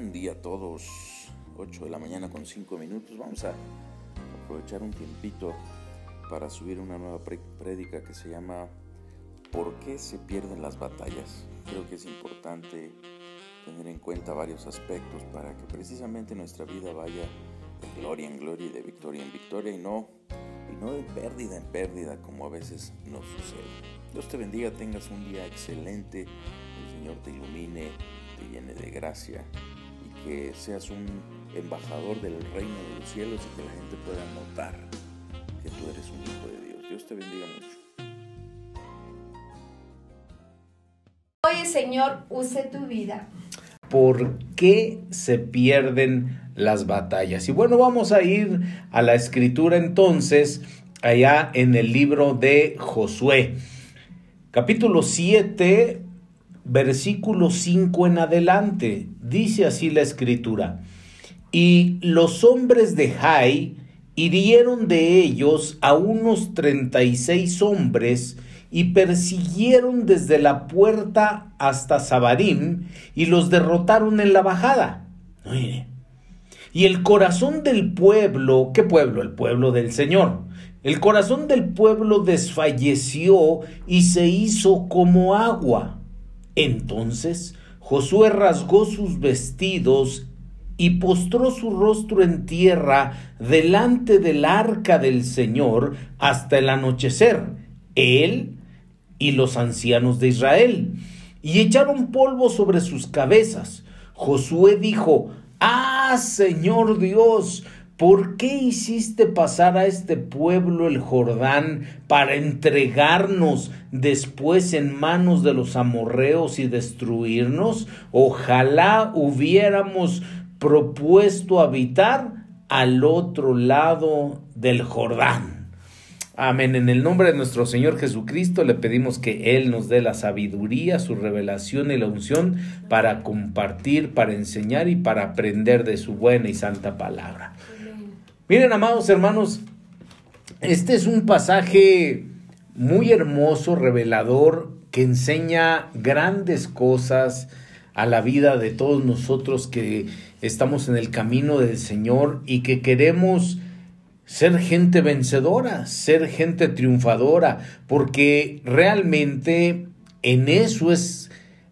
Buen día a todos. 8 de la mañana con 5 minutos. Vamos a aprovechar un tiempito para subir una nueva prédica que se llama ¿Por qué se pierden las batallas? Creo que es importante tener en cuenta varios aspectos para que precisamente nuestra vida vaya de gloria en gloria y de victoria en victoria y no, y no de pérdida en pérdida como a veces nos sucede. Dios te bendiga, tengas un día excelente, el Señor te ilumine, te llene de gracia que seas un embajador del reino de los cielos y que la gente pueda notar que tú eres un hijo de Dios. Dios te bendiga mucho. Hoy Señor use tu vida. ¿Por qué se pierden las batallas? Y bueno, vamos a ir a la escritura entonces, allá en el libro de Josué. Capítulo 7, versículo 5 en adelante. Dice así la escritura. Y los hombres de Jai hirieron de ellos a unos treinta y seis hombres y persiguieron desde la puerta hasta Sabarim y los derrotaron en la bajada. Y el corazón del pueblo, ¿qué pueblo? El pueblo del Señor. El corazón del pueblo desfalleció y se hizo como agua entonces Josué rasgó sus vestidos y postró su rostro en tierra delante del arca del Señor hasta el anochecer, él y los ancianos de Israel, y echaron polvo sobre sus cabezas. Josué dijo, Ah, Señor Dios, ¿Por qué hiciste pasar a este pueblo el Jordán para entregarnos después en manos de los amorreos y destruirnos? Ojalá hubiéramos propuesto habitar al otro lado del Jordán. Amén. En el nombre de nuestro Señor Jesucristo le pedimos que Él nos dé la sabiduría, su revelación y la unción para compartir, para enseñar y para aprender de su buena y santa palabra. Miren, amados hermanos, este es un pasaje muy hermoso, revelador, que enseña grandes cosas a la vida de todos nosotros que estamos en el camino del Señor y que queremos ser gente vencedora, ser gente triunfadora, porque realmente en eso es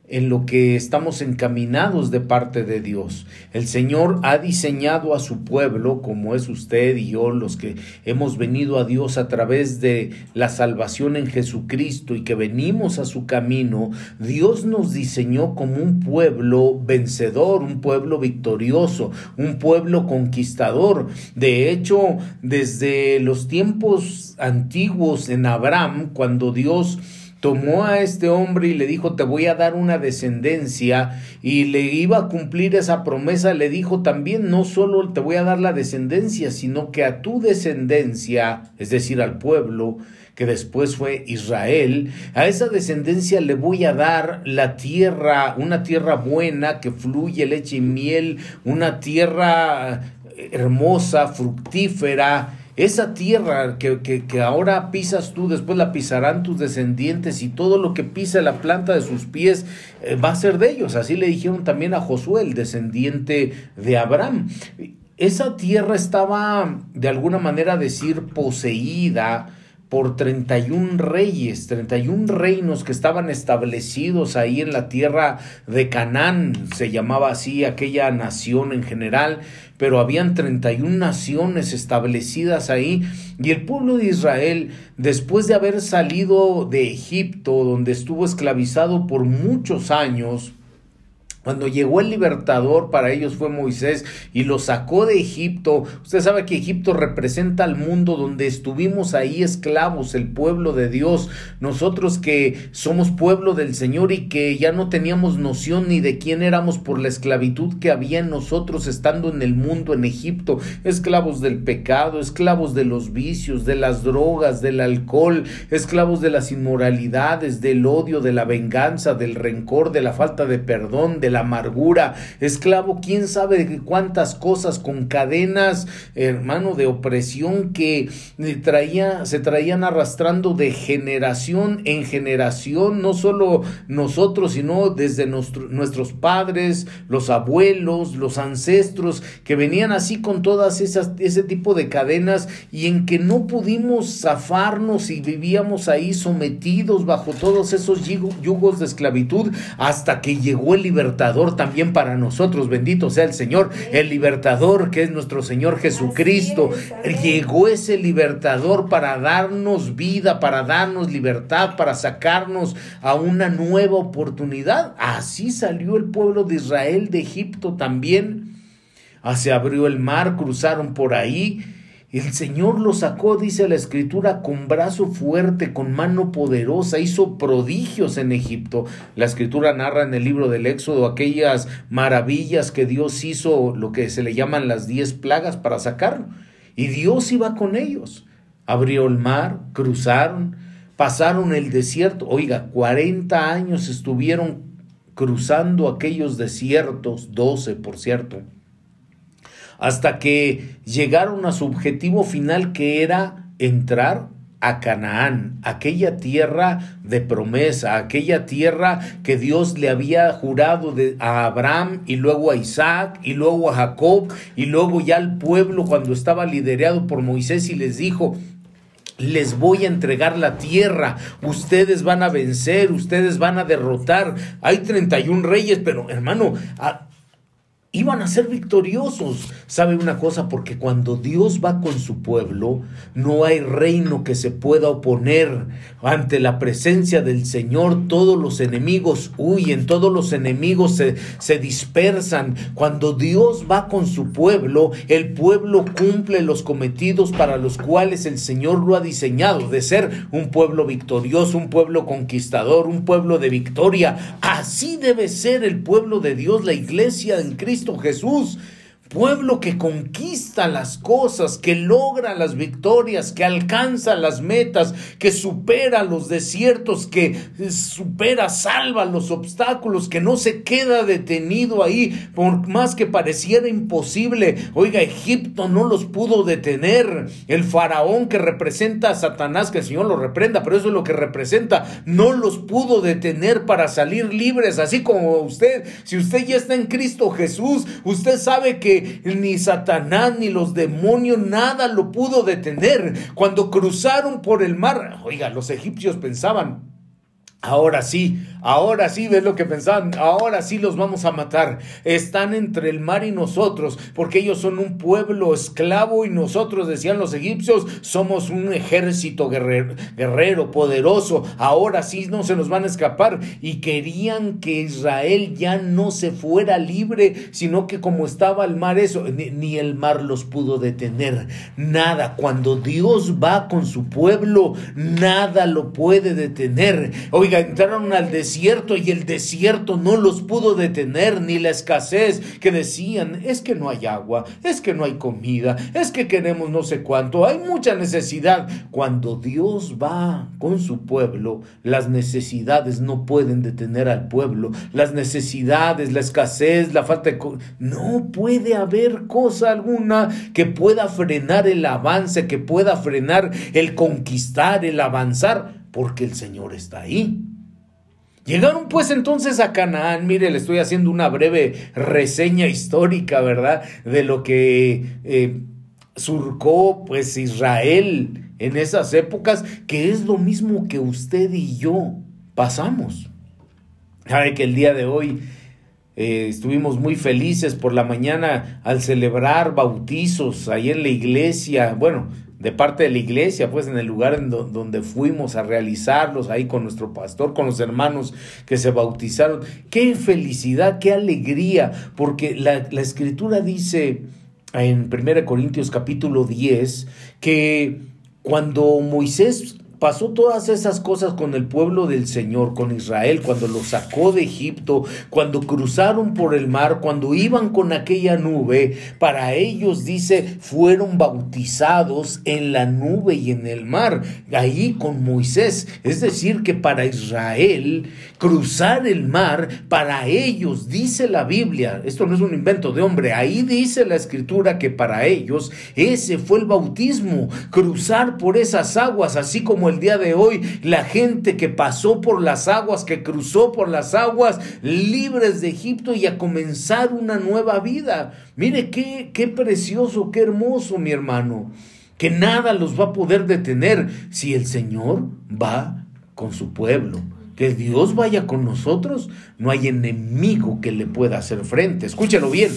en lo que estamos encaminados de parte de Dios. El Señor ha diseñado a su pueblo, como es usted y yo, los que hemos venido a Dios a través de la salvación en Jesucristo y que venimos a su camino. Dios nos diseñó como un pueblo vencedor, un pueblo victorioso, un pueblo conquistador. De hecho, desde los tiempos antiguos en Abraham, cuando Dios tomó a este hombre y le dijo, te voy a dar una descendencia, y le iba a cumplir esa promesa, le dijo también, no solo te voy a dar la descendencia, sino que a tu descendencia, es decir, al pueblo, que después fue Israel, a esa descendencia le voy a dar la tierra, una tierra buena que fluye leche y miel, una tierra hermosa, fructífera, esa tierra que, que, ahora pisas tú, después la pisarán tus descendientes y todo lo que pisa la planta de sus pies eh, va a ser de ellos. Así le dijeron también a Josué, el descendiente de Abraham. Esa tierra estaba, de alguna manera decir, poseída por 31 reyes, 31 reinos que estaban establecidos ahí en la tierra de Canaán, se llamaba así aquella nación en general, pero habían 31 naciones establecidas ahí y el pueblo de Israel, después de haber salido de Egipto, donde estuvo esclavizado por muchos años, cuando llegó el libertador, para ellos fue Moisés y lo sacó de Egipto. Usted sabe que Egipto representa al mundo donde estuvimos ahí esclavos, el pueblo de Dios. Nosotros que somos pueblo del Señor y que ya no teníamos noción ni de quién éramos por la esclavitud que había en nosotros estando en el mundo, en Egipto. Esclavos del pecado, esclavos de los vicios, de las drogas, del alcohol, esclavos de las inmoralidades, del odio, de la venganza, del rencor, de la falta de perdón, de la amargura, esclavo quién sabe cuántas cosas con cadenas, hermano, de opresión que traía, se traían arrastrando de generación en generación, no solo nosotros, sino desde nuestros padres, los abuelos, los ancestros, que venían así con todas esas, ese tipo de cadenas y en que no pudimos zafarnos y vivíamos ahí sometidos bajo todos esos yugos de esclavitud hasta que llegó el libertador también para nosotros, bendito sea el Señor, el libertador que es nuestro Señor Jesucristo. Llegó ese libertador para darnos vida, para darnos libertad, para sacarnos a una nueva oportunidad. Así salió el pueblo de Israel de Egipto también. Ah, se abrió el mar, cruzaron por ahí el Señor lo sacó, dice la escritura, con brazo fuerte, con mano poderosa, hizo prodigios en Egipto. La escritura narra en el libro del Éxodo aquellas maravillas que Dios hizo, lo que se le llaman las diez plagas para sacarlo. Y Dios iba con ellos. Abrió el mar, cruzaron, pasaron el desierto. Oiga, 40 años estuvieron cruzando aquellos desiertos, 12 por cierto hasta que llegaron a su objetivo final que era entrar a Canaán, aquella tierra de promesa, aquella tierra que Dios le había jurado a Abraham y luego a Isaac y luego a Jacob y luego ya al pueblo cuando estaba liderado por Moisés y les dijo, les voy a entregar la tierra, ustedes van a vencer, ustedes van a derrotar. Hay 31 reyes, pero hermano, iban a ser victoriosos. ¿Sabe una cosa? Porque cuando Dios va con su pueblo, no hay reino que se pueda oponer ante la presencia del Señor. Todos los enemigos huyen, todos los enemigos se, se dispersan. Cuando Dios va con su pueblo, el pueblo cumple los cometidos para los cuales el Señor lo ha diseñado, de ser un pueblo victorioso, un pueblo conquistador, un pueblo de victoria. Así debe ser el pueblo de Dios, la iglesia en Cristo Jesús pueblo que conquista las cosas, que logra las victorias, que alcanza las metas, que supera los desiertos, que supera, salva los obstáculos, que no se queda detenido ahí por más que pareciera imposible. Oiga, Egipto no los pudo detener. El faraón que representa a Satanás, que el Señor lo reprenda, pero eso es lo que representa, no los pudo detener para salir libres, así como usted, si usted ya está en Cristo Jesús, usted sabe que ni Satanás ni los demonios nada lo pudo detener. Cuando cruzaron por el mar, oiga, los egipcios pensaban, Ahora sí, ahora sí, ves lo que pensaban, ahora sí los vamos a matar. Están entre el mar y nosotros, porque ellos son un pueblo esclavo y nosotros, decían los egipcios, somos un ejército guerrero, poderoso. Ahora sí no se nos van a escapar. Y querían que Israel ya no se fuera libre, sino que como estaba el mar, eso, ni, ni el mar los pudo detener. Nada, cuando Dios va con su pueblo, nada lo puede detener. Hoy entraron al desierto y el desierto no los pudo detener, ni la escasez que decían, es que no hay agua, es que no hay comida, es que queremos no sé cuánto, hay mucha necesidad. Cuando Dios va con su pueblo, las necesidades no pueden detener al pueblo, las necesidades, la escasez, la falta de... No puede haber cosa alguna que pueda frenar el avance, que pueda frenar el conquistar, el avanzar porque el Señor está ahí. Llegaron pues entonces a Canaán, mire, le estoy haciendo una breve reseña histórica, ¿verdad? De lo que eh, surcó pues Israel en esas épocas, que es lo mismo que usted y yo pasamos. Sabe que el día de hoy eh, estuvimos muy felices por la mañana al celebrar bautizos ahí en la iglesia. Bueno, de parte de la iglesia, pues en el lugar en donde fuimos a realizarlos, ahí con nuestro pastor, con los hermanos que se bautizaron. Qué felicidad, qué alegría, porque la, la escritura dice en 1 Corintios capítulo 10 que cuando Moisés pasó todas esas cosas con el pueblo del Señor, con Israel, cuando lo sacó de Egipto, cuando cruzaron por el mar, cuando iban con aquella nube, para ellos dice, fueron bautizados en la nube y en el mar, ahí con Moisés. Es decir, que para Israel cruzar el mar, para ellos, dice la Biblia, esto no es un invento de hombre, ahí dice la escritura que para ellos ese fue el bautismo, cruzar por esas aguas, así como el día de hoy la gente que pasó por las aguas, que cruzó por las aguas libres de Egipto y a comenzar una nueva vida. Mire qué, qué precioso, qué hermoso, mi hermano, que nada los va a poder detener si el Señor va con su pueblo que Dios vaya con nosotros, no hay enemigo que le pueda hacer frente. Escúchelo bien.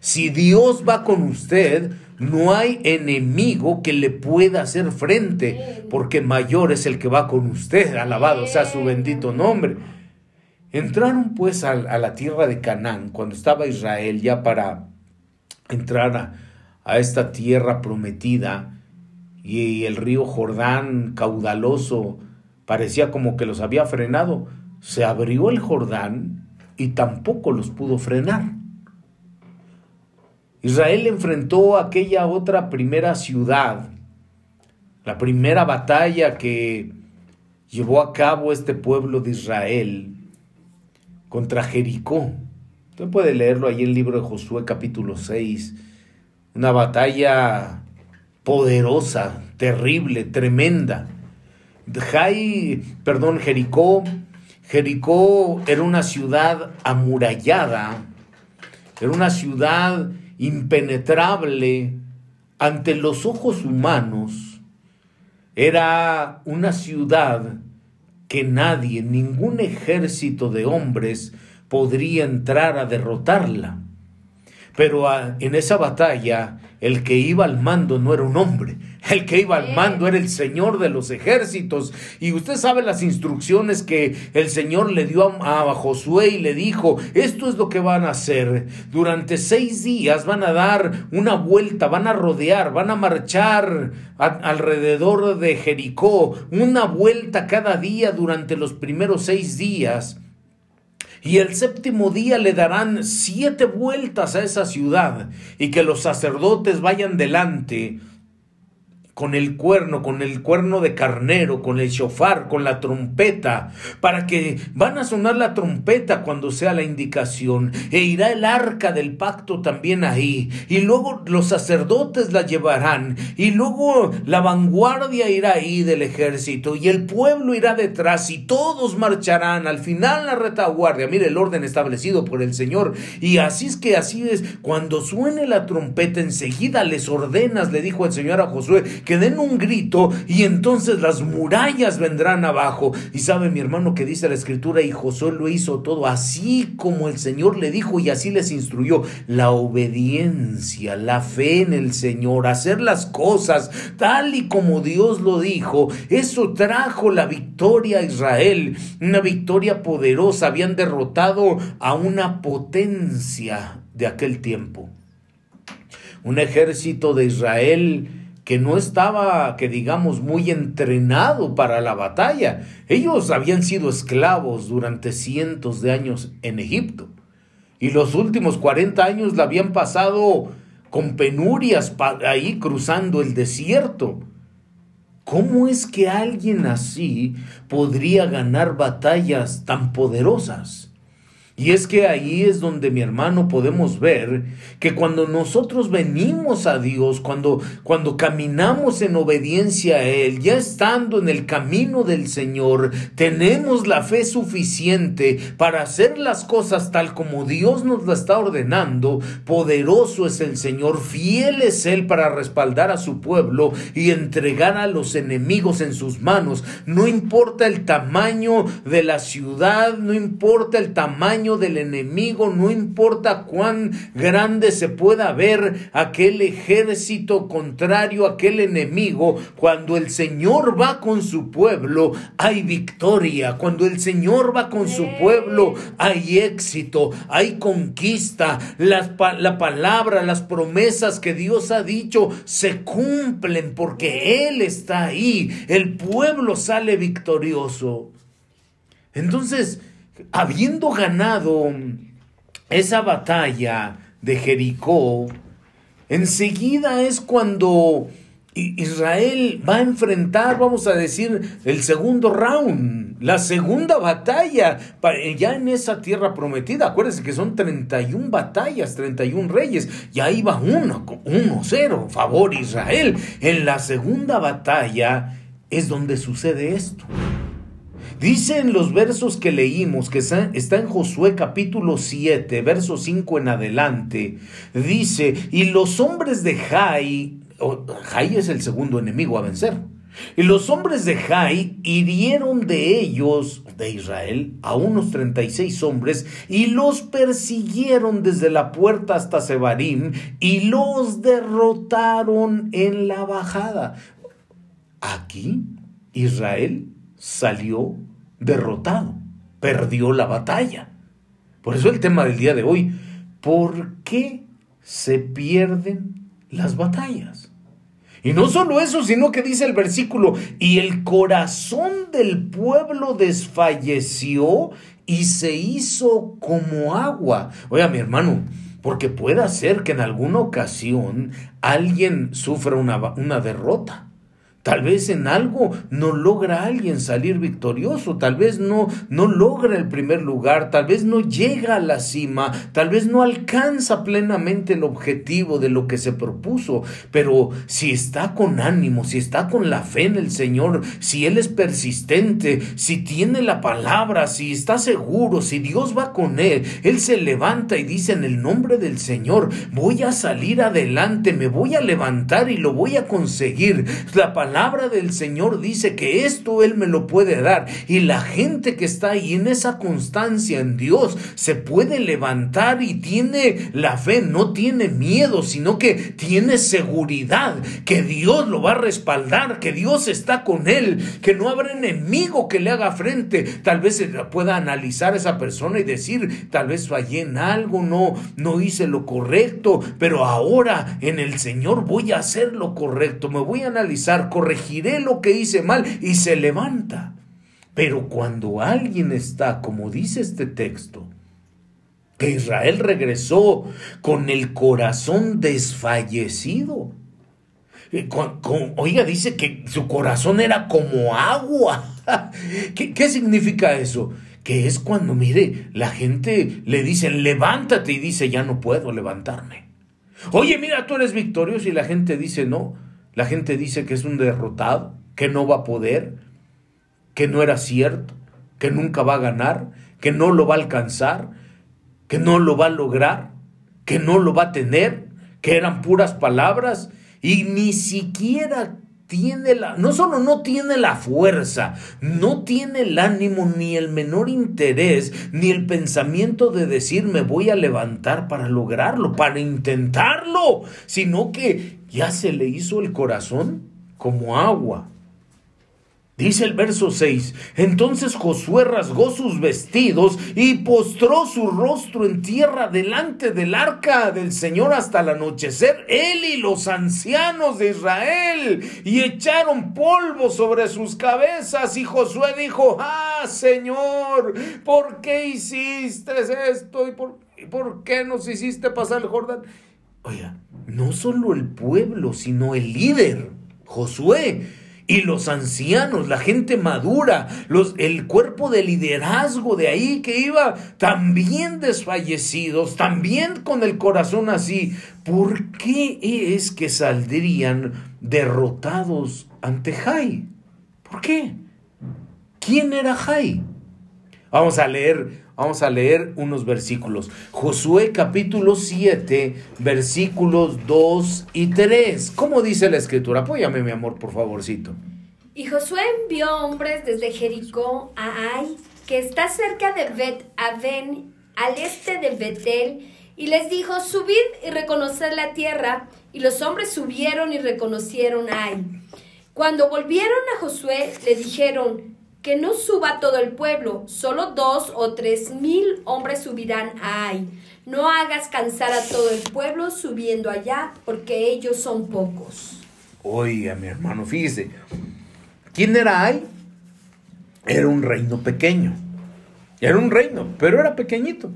Si Dios va con usted, no hay enemigo que le pueda hacer frente, porque mayor es el que va con usted. Alabado sea su bendito nombre. Entraron pues a, la tierra de Canaán, cuando estaba Israel ya para entrar a, a esta tierra prometida, y el río Jordán caudaloso parecía como que los había frenado. Se abrió el Jordán y tampoco los pudo frenar. Israel enfrentó aquella otra primera ciudad, la primera batalla que llevó a cabo este pueblo de Israel contra Jericó. Usted puede leerlo ahí en el libro de Josué capítulo 6. Una batalla poderosa, terrible, tremenda. Jai, perdón, Jericó, Jericó era una ciudad amurallada, era una ciudad impenetrable ante los ojos humanos, era una ciudad que nadie, ningún ejército de hombres podría entrar a derrotarla. Pero ah, en esa batalla el que iba al mando no era un hombre, el que iba al mando era el Señor de los ejércitos. Y usted sabe las instrucciones que el Señor le dio a, Josué y le dijo, esto es lo que van a hacer. Durante seis días van a dar una vuelta, van a rodear, van a marchar alrededor de Jericó, una vuelta cada día durante los primeros seis días. Y el séptimo día le darán siete vueltas a esa ciudad y que los sacerdotes vayan delante con el cuerno, con el cuerno de carnero, con el shofar, con la trompeta, para que van a sonar la trompeta cuando sea la indicación, e irá el arca del pacto también ahí, y luego los sacerdotes la llevarán, y luego la vanguardia irá ahí del ejército, y el pueblo irá detrás, y todos marcharán, al final la retaguardia, mire el orden establecido por el Señor, y así es que así es, cuando suene la trompeta enseguida les ordenas, le dijo el Señor a Josué, que den un grito y entonces las murallas vendrán abajo. Y sabe mi hermano que dice la escritura y Josué lo hizo todo así como el Señor le dijo y así les instruyó. La obediencia, la fe en el Señor, hacer las cosas tal y como Dios lo dijo, eso trajo la victoria a Israel, una victoria poderosa. Habían derrotado a una potencia de aquel tiempo. Un ejército de Israel que no estaba, que digamos, muy entrenado para la batalla. Ellos habían sido esclavos durante cientos de años en Egipto. Y los últimos 40 años la habían pasado con penurias ahí cruzando el desierto. ¿Cómo es que alguien así podría ganar batallas tan poderosas? Y es que ahí es donde mi hermano podemos ver que cuando nosotros venimos a Dios, cuando, cuando caminamos en obediencia a Él, ya estando en el camino del Señor, tenemos la fe suficiente para hacer las cosas tal como Dios nos la está ordenando. Poderoso es el Señor, fiel es Él para respaldar a su pueblo y entregar a los enemigos en sus manos. No importa el tamaño de la ciudad, no importa el tamaño del enemigo, no importa cuán grande se pueda ver aquel ejército contrario, aquel enemigo, cuando el Señor va con su pueblo, hay victoria. Cuando el Señor va con su pueblo, hay éxito, hay conquista. la palabra, las promesas que Dios ha dicho se cumplen porque Él está ahí. El pueblo sale victorioso. Entonces, habiendo ganado esa batalla de Jericó, enseguida es cuando Israel va a enfrentar, vamos a decir, el segundo round, la segunda batalla, ya en esa tierra prometida. Acuérdense que son 31 batallas, 31 reyes, ya iba uno, 1-0, favor Israel. En la segunda batalla es donde sucede esto. Dice en los versos que leímos, que está en Josué capítulo 7, verso 5 en adelante, dice, y los hombres de Jai, Jai es el segundo enemigo a vencer, y los hombres de Jai hirieron de ellos, de Israel, a unos 36 hombres y los persiguieron desde la puerta hasta Sebarim y los derrotaron en la bajada. Aquí Israel salió derrotado, perdió la batalla. Por eso el tema del día de hoy, ¿por qué se pierden las batallas? Y no solo eso, sino que dice el versículo, y el corazón del pueblo desfalleció y se hizo como agua. Oiga, mi hermano, porque puede ser que en alguna ocasión alguien sufra una, una derrota. Tal vez en algo no logra alguien salir victorioso, tal vez no, no logra el primer lugar, tal vez no llega a la cima, tal vez no alcanza plenamente el objetivo de lo que se propuso, pero si está con ánimo, si está con la fe en el Señor, si Él es persistente, si tiene la palabra, si está seguro, si Dios va con Él, Él se levanta y dice en el nombre del Señor, voy a salir adelante, me voy a levantar y lo voy a conseguir. La palabra palabra del Señor dice que esto Él me lo puede dar. Y la gente que está ahí en esa constancia en Dios se puede levantar y tiene la fe, no tiene miedo, sino que tiene seguridad que Dios lo va a respaldar, que Dios está con él, que no habrá enemigo que le haga frente. Tal vez se pueda analizar esa persona y decir, tal vez fallé en algo, no, no hice lo correcto, pero ahora en el Señor voy a hacer lo correcto, me voy a analizar correctamente corregiré lo que hice mal y se levanta. Pero cuando alguien está, como dice este texto, que Israel regresó con el corazón desfallecido. Eh, oiga, dice que su corazón era como agua. ¿Qué, ¿Qué, significa eso? Que es cuando, mire, la gente le dice, levántate y dice, ya no puedo levantarme. Oye, mira, tú eres victorioso y la gente dice, no, la gente dice que es un derrotado, que no va a poder, que no era cierto, que nunca va a ganar, que no lo va a alcanzar, que no lo va a lograr, que no lo va a tener, que eran puras palabras y ni siquiera tiene la, no solo no tiene la fuerza, no tiene el ánimo ni el menor interés, ni el pensamiento de decir me voy a levantar para lograrlo, para intentarlo, sino que ya se le hizo el corazón como agua. Dice el verso 6, entonces Josué rasgó sus vestidos y postró su rostro en tierra delante del arca del Señor hasta el anochecer, él y los ancianos de Israel, y echaron polvo sobre sus cabezas, y Josué dijo, ah, Señor, ¿por qué hiciste esto? ¿Y por, por qué nos hiciste pasar el Jordán? Oiga, no solo el pueblo, sino el líder, Josué, y los ancianos, la gente madura, los, el cuerpo de liderazgo de ahí que iba también desfallecidos, también con el corazón así. ¿Por qué es que saldrían derrotados ante Jai? ¿Por qué? ¿Quién era Jai? Vamos a leer Vamos a leer unos versículos. Josué capítulo 7, versículos 2 y 3. ¿Cómo dice la escritura? Apóyame, mi amor, por favorcito. Y Josué envió hombres desde Jericó a Ai, que está cerca de Bet Aven, al este de Betel, y les dijo, subid y reconoced la tierra. Y los hombres subieron y reconocieron a Ai. Cuando volvieron a Josué, le dijeron, que no suba todo el pueblo, solo dos o tres mil hombres subirán a Ai. No hagas cansar a todo el pueblo subiendo allá, porque ellos son pocos. Oiga, mi hermano, fíjese, ¿quién era Ai? Era un reino pequeño. Era un reino, pero era pequeñito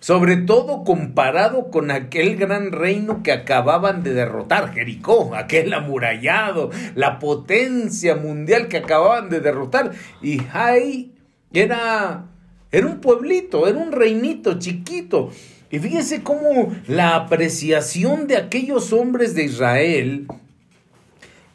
sobre todo comparado con aquel gran reino que acababan de derrotar, Jericó, aquel amurallado, la potencia mundial que acababan de derrotar. Y Jai era, era un pueblito, era un reinito chiquito. Y fíjese cómo la apreciación de aquellos hombres de Israel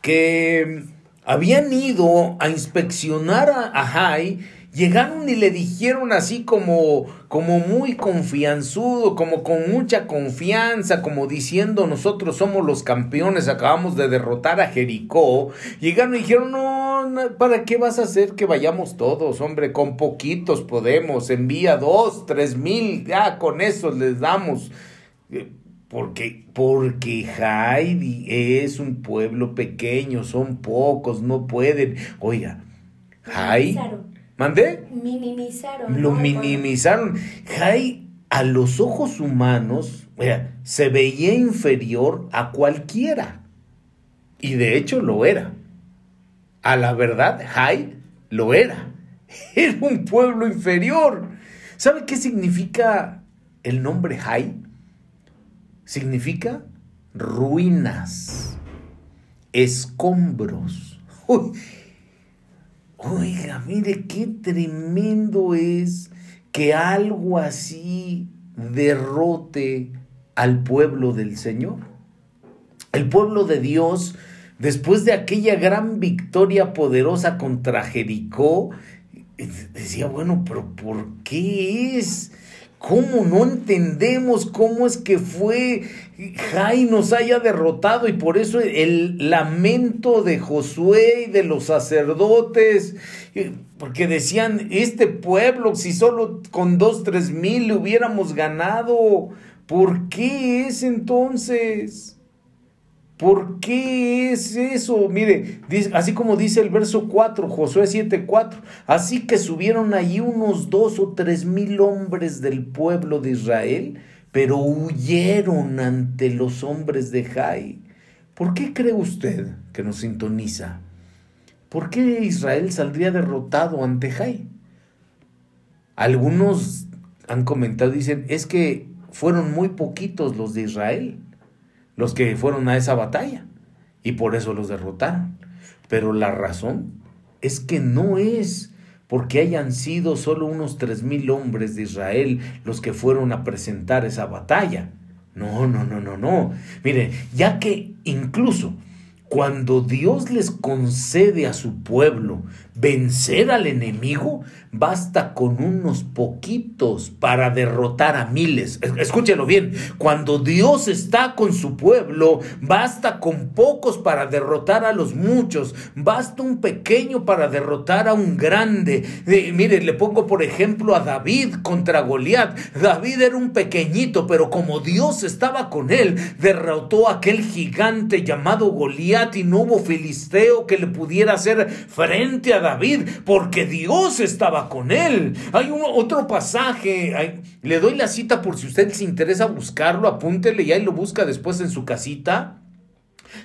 que habían ido a inspeccionar a, Jai, llegaron y le dijeron así como, como muy confianzudo, como con mucha confianza, como diciendo nosotros somos los campeones, acabamos de derrotar a Jericó. Llegaron y dijeron, no, ¿para qué vas a hacer que vayamos todos, hombre? Con poquitos podemos, envía dos, tres mil, ya con eso les damos. Eh, porque, porque Heidi es un pueblo pequeño, son pocos, no pueden. Oiga, Heidi ¿Mandé? Minimizaron. Lo minimizaron. Jai, a los ojos humanos, se veía inferior a cualquiera. Y de hecho lo era. A la verdad, Jai lo era. Era un pueblo inferior. ¿Sabe qué significa el nombre Jai? Significa ruinas, escombros. Uy, Oiga, mire qué tremendo es que algo así derrote al pueblo del Señor. El pueblo de Dios, después de aquella gran victoria poderosa contra Jericó, decía, bueno, pero ¿por qué es? ¿Cómo no entendemos cómo es que fue Jai nos haya derrotado y por eso el lamento de Josué y de los sacerdotes, porque decían, este pueblo, si solo con dos, tres mil le hubiéramos ganado, ¿por qué es entonces? ¿Por qué es eso? Mire, así como dice el verso 4, Josué 7, 4. Así que subieron allí unos dos o tres mil hombres del pueblo de Israel, pero huyeron ante los hombres de Jai. ¿Por qué cree usted que nos sintoniza? ¿Por qué Israel saldría derrotado ante Jai? Algunos han comentado, dicen, es que fueron muy poquitos los de Israel los que fueron a esa batalla y por eso los derrotaron. Pero la razón es que no es porque hayan sido solo unos tres mil hombres de Israel los que fueron a presentar esa batalla. No, no, no, no, no. Mire, ya que incluso cuando Dios les concede a su pueblo vencer al enemigo, basta con unos poquitos para derrotar a miles. Escúchelo bien, cuando Dios está con su pueblo, basta con pocos para derrotar a los muchos, basta un pequeño para derrotar a un grande. mire, le pongo por ejemplo a David contra Goliat. David era un pequeñito, pero como Dios estaba con él, derrotó a aquel gigante llamado Goliat y no hubo filisteo que le pudiera hacer frente a David porque Dios estaba con él. Hay un, otro pasaje, le doy la cita por si usted se interesa buscarlo, apúntele y ahí lo busca después en su casita.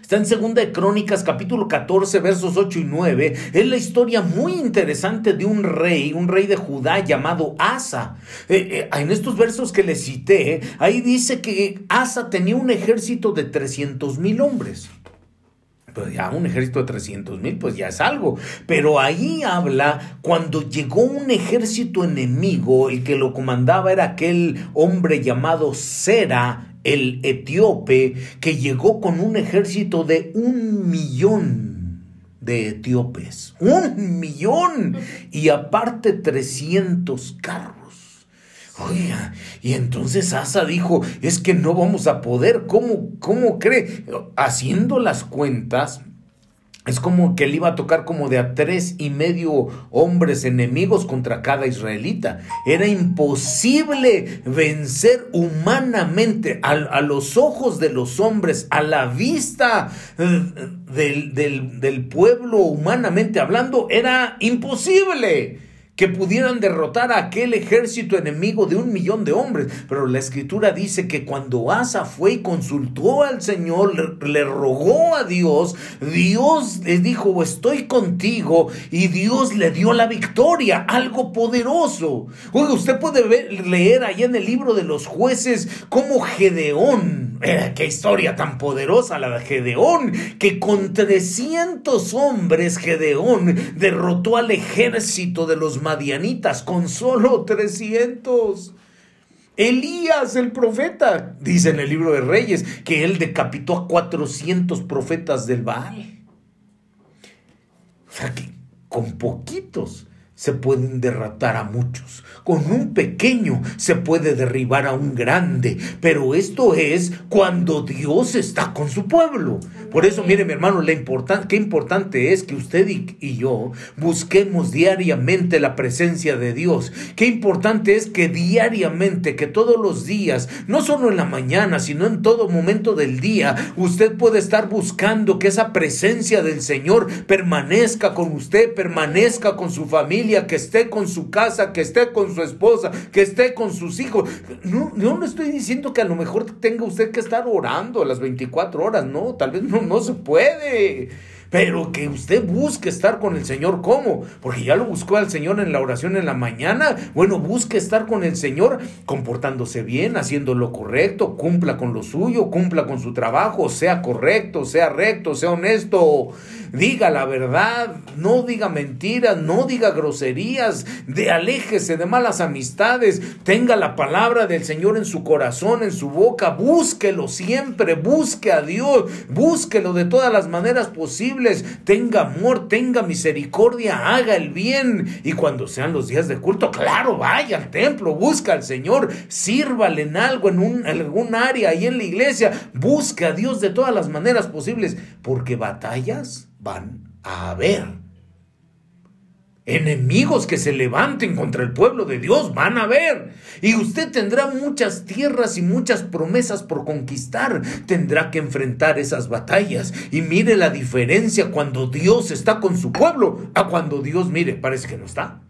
Está en Segunda de Crónicas, capítulo 14, versos 8 y 9. Es la historia muy interesante de un rey, un rey de Judá llamado Asa. Eh, eh, en estos versos que le cité, ahí dice que Asa tenía un ejército de 300 mil hombres pues ya un ejército de 300 mil, pues ya es algo. Pero ahí habla cuando llegó un ejército enemigo, el que lo comandaba era aquel hombre llamado Sera, el etíope, que llegó con un ejército de un millón de etíopes. Un millón. Y aparte 300 carros. Oiga, y entonces Asa dijo, es que no vamos a poder, ¿cómo, cómo cree? Haciendo las cuentas, es como que le iba a tocar como de a tres y medio hombres enemigos contra cada israelita. Era imposible vencer humanamente a, los ojos de los hombres, a la vista eh, del pueblo humanamente hablando. Era imposible que pudieran derrotar a aquel ejército enemigo de un millón de hombres. Pero la escritura dice que cuando Asa fue y consultó al Señor, le, rogó a Dios, Dios le dijo, estoy contigo, y Dios le dio la victoria, algo poderoso. Usted puede leer ahí en el libro de los jueces cómo Gedeón, eh, qué historia tan poderosa la de Gedeón, que con 300 hombres Gedeón derrotó al ejército de los madianitas con solo 300. Elías el profeta, dice en el libro de Reyes, que él decapitó a 400 profetas del Baal. O sea que con poquitos se pueden derrotar a muchos. Con un pequeño se puede derribar a un grande. Pero esto es cuando Dios está con su pueblo. Por eso, mire mi hermano, la qué importante es que usted y, y yo busquemos diariamente la presencia de Dios. Qué importante es que diariamente, que todos los días, no solo en la mañana, sino en todo momento del día, usted puede estar buscando que esa presencia del Señor permanezca con usted, permanezca con su familia que esté con su casa, que esté con su esposa, que esté con sus hijos. No, no estoy diciendo que a lo mejor tenga usted que estar orando las 24 horas, no, tal vez no, no se puede. Pero que usted busque estar con el Señor, ¿cómo? Porque ya lo buscó al Señor en la oración en la mañana. Bueno, busque estar con el Señor comportándose bien, haciendo lo correcto, cumpla con lo suyo, cumpla con su trabajo, sea correcto, sea recto, sea honesto, diga la verdad, no diga mentiras, no diga groserías, de aléjese de malas amistades, tenga la palabra del Señor en su corazón, en su boca, búsquelo siempre, busque a Dios, búsquelo de todas las maneras posibles tenga amor, tenga misericordia, haga el bien. Y cuando sean los días de culto, claro, vaya al templo, busca al Señor, sírvale en algo, en, en algún área ahí en la iglesia, busca a Dios de todas las maneras posibles, porque batallas van a haber. Enemigos que se levanten contra el pueblo de Dios van a ver. Y usted tendrá muchas tierras y muchas promesas por conquistar. Tendrá que enfrentar esas batallas. Y mire la diferencia cuando Dios está con su pueblo a cuando Dios, mire, parece que no está.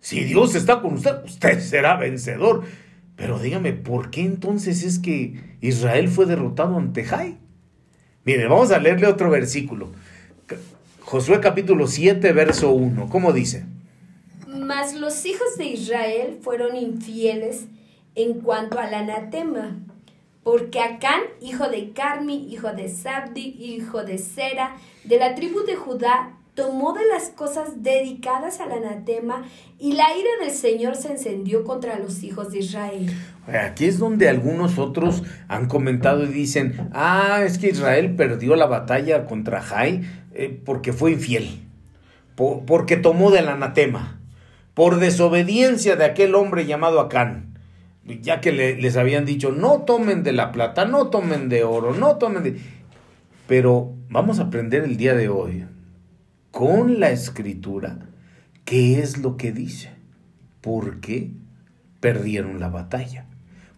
Si Dios está con usted, usted será vencedor. Pero dígame, ¿por qué entonces es que Israel fue derrotado ante Jai? Mire, vamos a leerle otro versículo. Josué capítulo 7, verso 1. ¿Cómo dice? Mas los hijos de Israel fueron infieles en cuanto al anatema, porque Acán, hijo de Carmi, hijo de Sabdi, hijo de Sera, de la tribu de Judá, tomó de las cosas dedicadas al anatema y la ira del Señor se encendió contra los hijos de Israel. Aquí es donde algunos otros han comentado y dicen, ah, es que Israel perdió la batalla contra Jai eh, porque fue infiel, porque tomó del anatema, por desobediencia de aquel hombre llamado Acán, ya que les habían dicho, no tomen de la plata, no tomen de oro, no tomen de... Pero vamos a aprender el día de hoy, con la escritura, qué es lo que dice, por qué perdieron la batalla.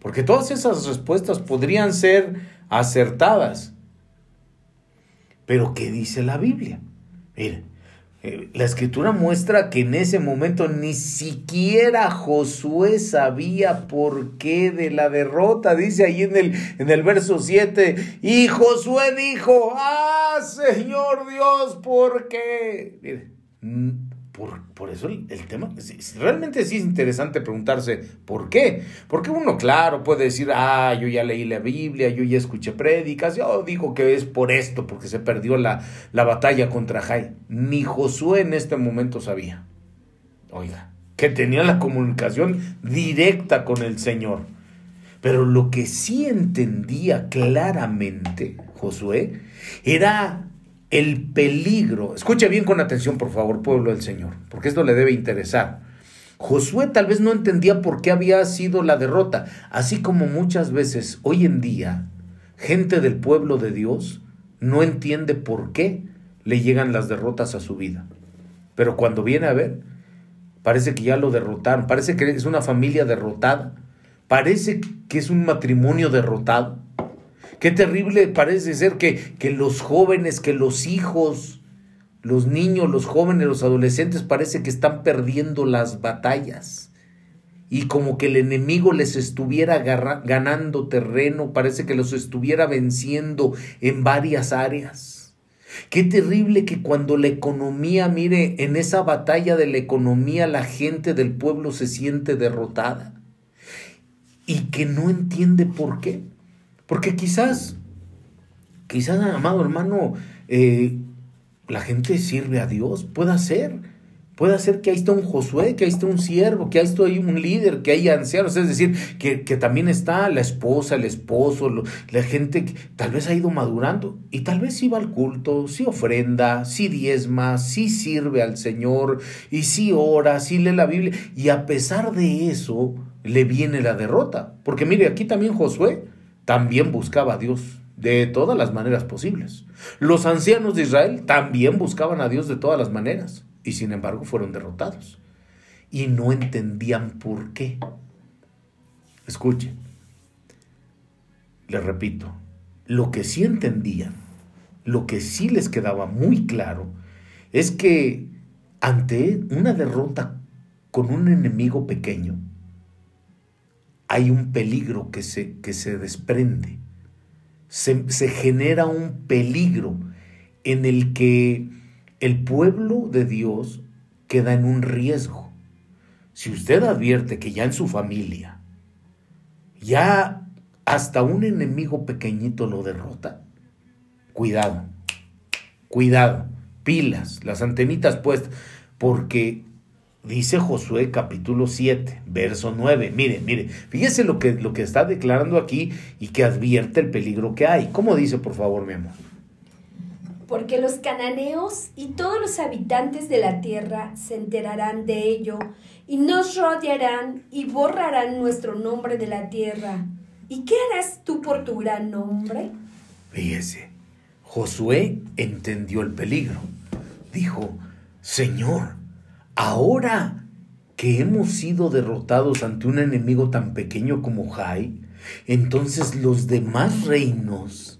Porque todas esas respuestas podrían ser acertadas, pero ¿qué dice la Biblia? Mire, eh, la escritura muestra que en ese momento ni siquiera Josué sabía por qué de la derrota. Dice ahí en el, en el verso 7, y Josué dijo, ah, Señor Dios, ¿por qué? Mire, por, eso el, tema, realmente sí es interesante preguntarse por qué. Porque uno, claro, puede decir, ah, yo ya leí la Biblia, yo ya escuché prédicas, yo digo que es por esto, porque se perdió la, la batalla contra Jai. Ni Josué en este momento sabía. Oiga, que tenía la comunicación directa con el Señor. Pero lo que sí entendía claramente Josué era el peligro. Escuche bien con atención, por favor, pueblo del Señor, porque esto le debe interesar. Josué tal vez no entendía por qué había sido la derrota, así como muchas veces hoy en día, gente del pueblo de Dios no entiende por qué le llegan las derrotas a su vida. Pero cuando viene a ver, parece que ya lo derrotaron, parece que es una familia derrotada, parece que es un matrimonio derrotado. Qué terrible parece ser que, que los jóvenes, que los hijos, los niños, los jóvenes, los adolescentes parece que están perdiendo las batallas. Y como que el enemigo les estuviera ganando terreno, parece que los estuviera venciendo en varias áreas. Qué terrible que cuando la economía, mire, en esa batalla de la economía la gente del pueblo se siente derrotada y que no entiende por qué. Porque quizás, quizás, amado hermano, eh, la gente sirve a Dios, puede ser. Puede ser que ahí está un Josué, que ahí está un siervo, que ahí está un líder, que hay ancianos, es decir, que, también está la esposa, el esposo, la gente que tal vez ha ido madurando y tal vez sí va al culto, sí ofrenda, sí diezma, sí sirve al Señor y sí ora, sí lee la Biblia y a pesar de eso le viene la derrota. Porque mire, aquí también Josué también buscaba a Dios de todas las maneras posibles. Los ancianos de Israel también buscaban a Dios de todas las maneras y sin embargo fueron derrotados. Y no entendían por qué. Escuchen, les repito, lo que sí entendían, lo que sí les quedaba muy claro, es que ante una derrota con un enemigo pequeño, hay un peligro que se, que se desprende se, genera un peligro en el que el pueblo de Dios queda en un riesgo. Si usted advierte que ya en su familia, ya hasta un enemigo pequeñito lo derrota, cuidado, cuidado, pilas, las antenitas puestas, porque Dice Josué capítulo 7, verso 9. Mire, mire, fíjese lo que, lo que está declarando aquí y que advierte el peligro que hay. ¿Cómo dice, por favor, mi amor? Porque los cananeos y todos los habitantes de la tierra se enterarán de ello y nos rodearán y borrarán nuestro nombre de la tierra. ¿Y qué harás tú por tu gran nombre? Fíjese, Josué entendió el peligro. Dijo, Señor, Ahora que hemos sido derrotados ante un enemigo tan pequeño como Jai, entonces los demás reinos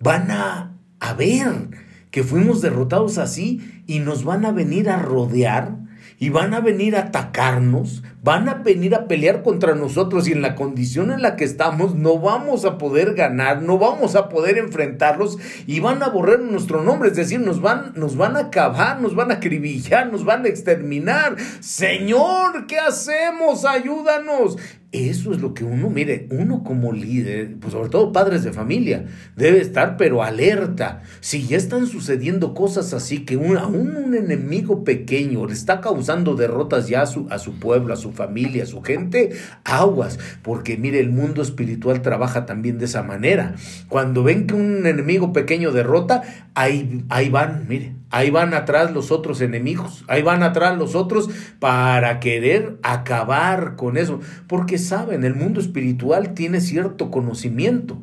van a, a ver que fuimos derrotados así y nos van a venir a rodear y van a venir a atacarnos, van a venir a pelear contra nosotros y en la condición en la que estamos no vamos a poder ganar, no vamos a poder enfrentarlos y van a borrar nuestro nombre, es decir, nos van, nos van a acabar, nos van a acribillar, nos van a exterminar. Señor, ¿qué hacemos? Ayúdanos. Eso es lo que uno, mire, uno como líder, pues sobre todo padres de familia, debe estar pero alerta. Si ya están sucediendo cosas así que un, aún un enemigo pequeño le está causando derrotas ya a su, a su pueblo, a su familia, su gente, aguas, porque mire, el mundo espiritual trabaja también de esa manera. Cuando ven que un enemigo pequeño derrota, ahí, ahí van, mire, Ahí van atrás los otros enemigos, ahí van atrás los otros para querer acabar con eso, porque saben, el mundo espiritual tiene cierto conocimiento.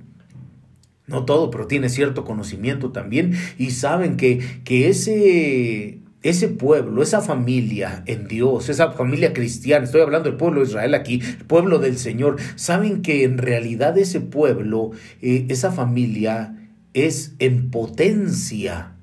No todo, pero tiene cierto conocimiento también y saben que, que ese, ese pueblo, esa familia en Dios, esa familia cristiana, estoy hablando del pueblo de Israel aquí, el pueblo del Señor, saben que en realidad ese pueblo, eh, esa familia es en potencia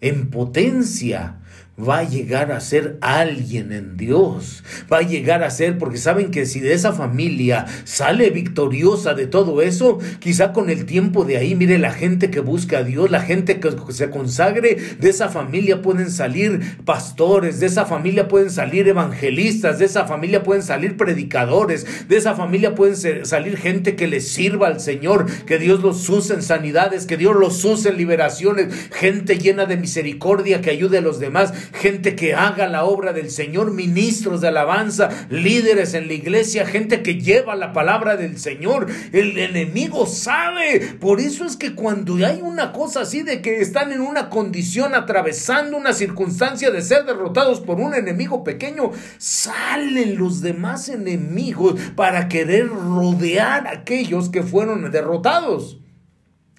en potencia va a llegar a ser alguien en Dios. Va a llegar a ser, porque saben que si de esa familia sale victoriosa de todo eso, quizá con el tiempo de ahí, mire, la gente que busca a Dios, la gente que se consagre, de esa familia pueden salir pastores, de esa familia pueden salir evangelistas, de esa familia pueden salir predicadores, de esa familia pueden salir gente que les sirva al Señor, que Dios los use en sanidades, que Dios los use en liberaciones, gente llena de misericordia que ayude a los demás, gente que haga la obra del Señor, ministros de alabanza, líderes en la iglesia, gente que lleva la palabra del Señor. El enemigo sabe. Por eso es que cuando hay una cosa así de que están en una condición atravesando una circunstancia de ser derrotados por un enemigo pequeño, salen los demás enemigos para querer rodear a aquellos que fueron derrotados.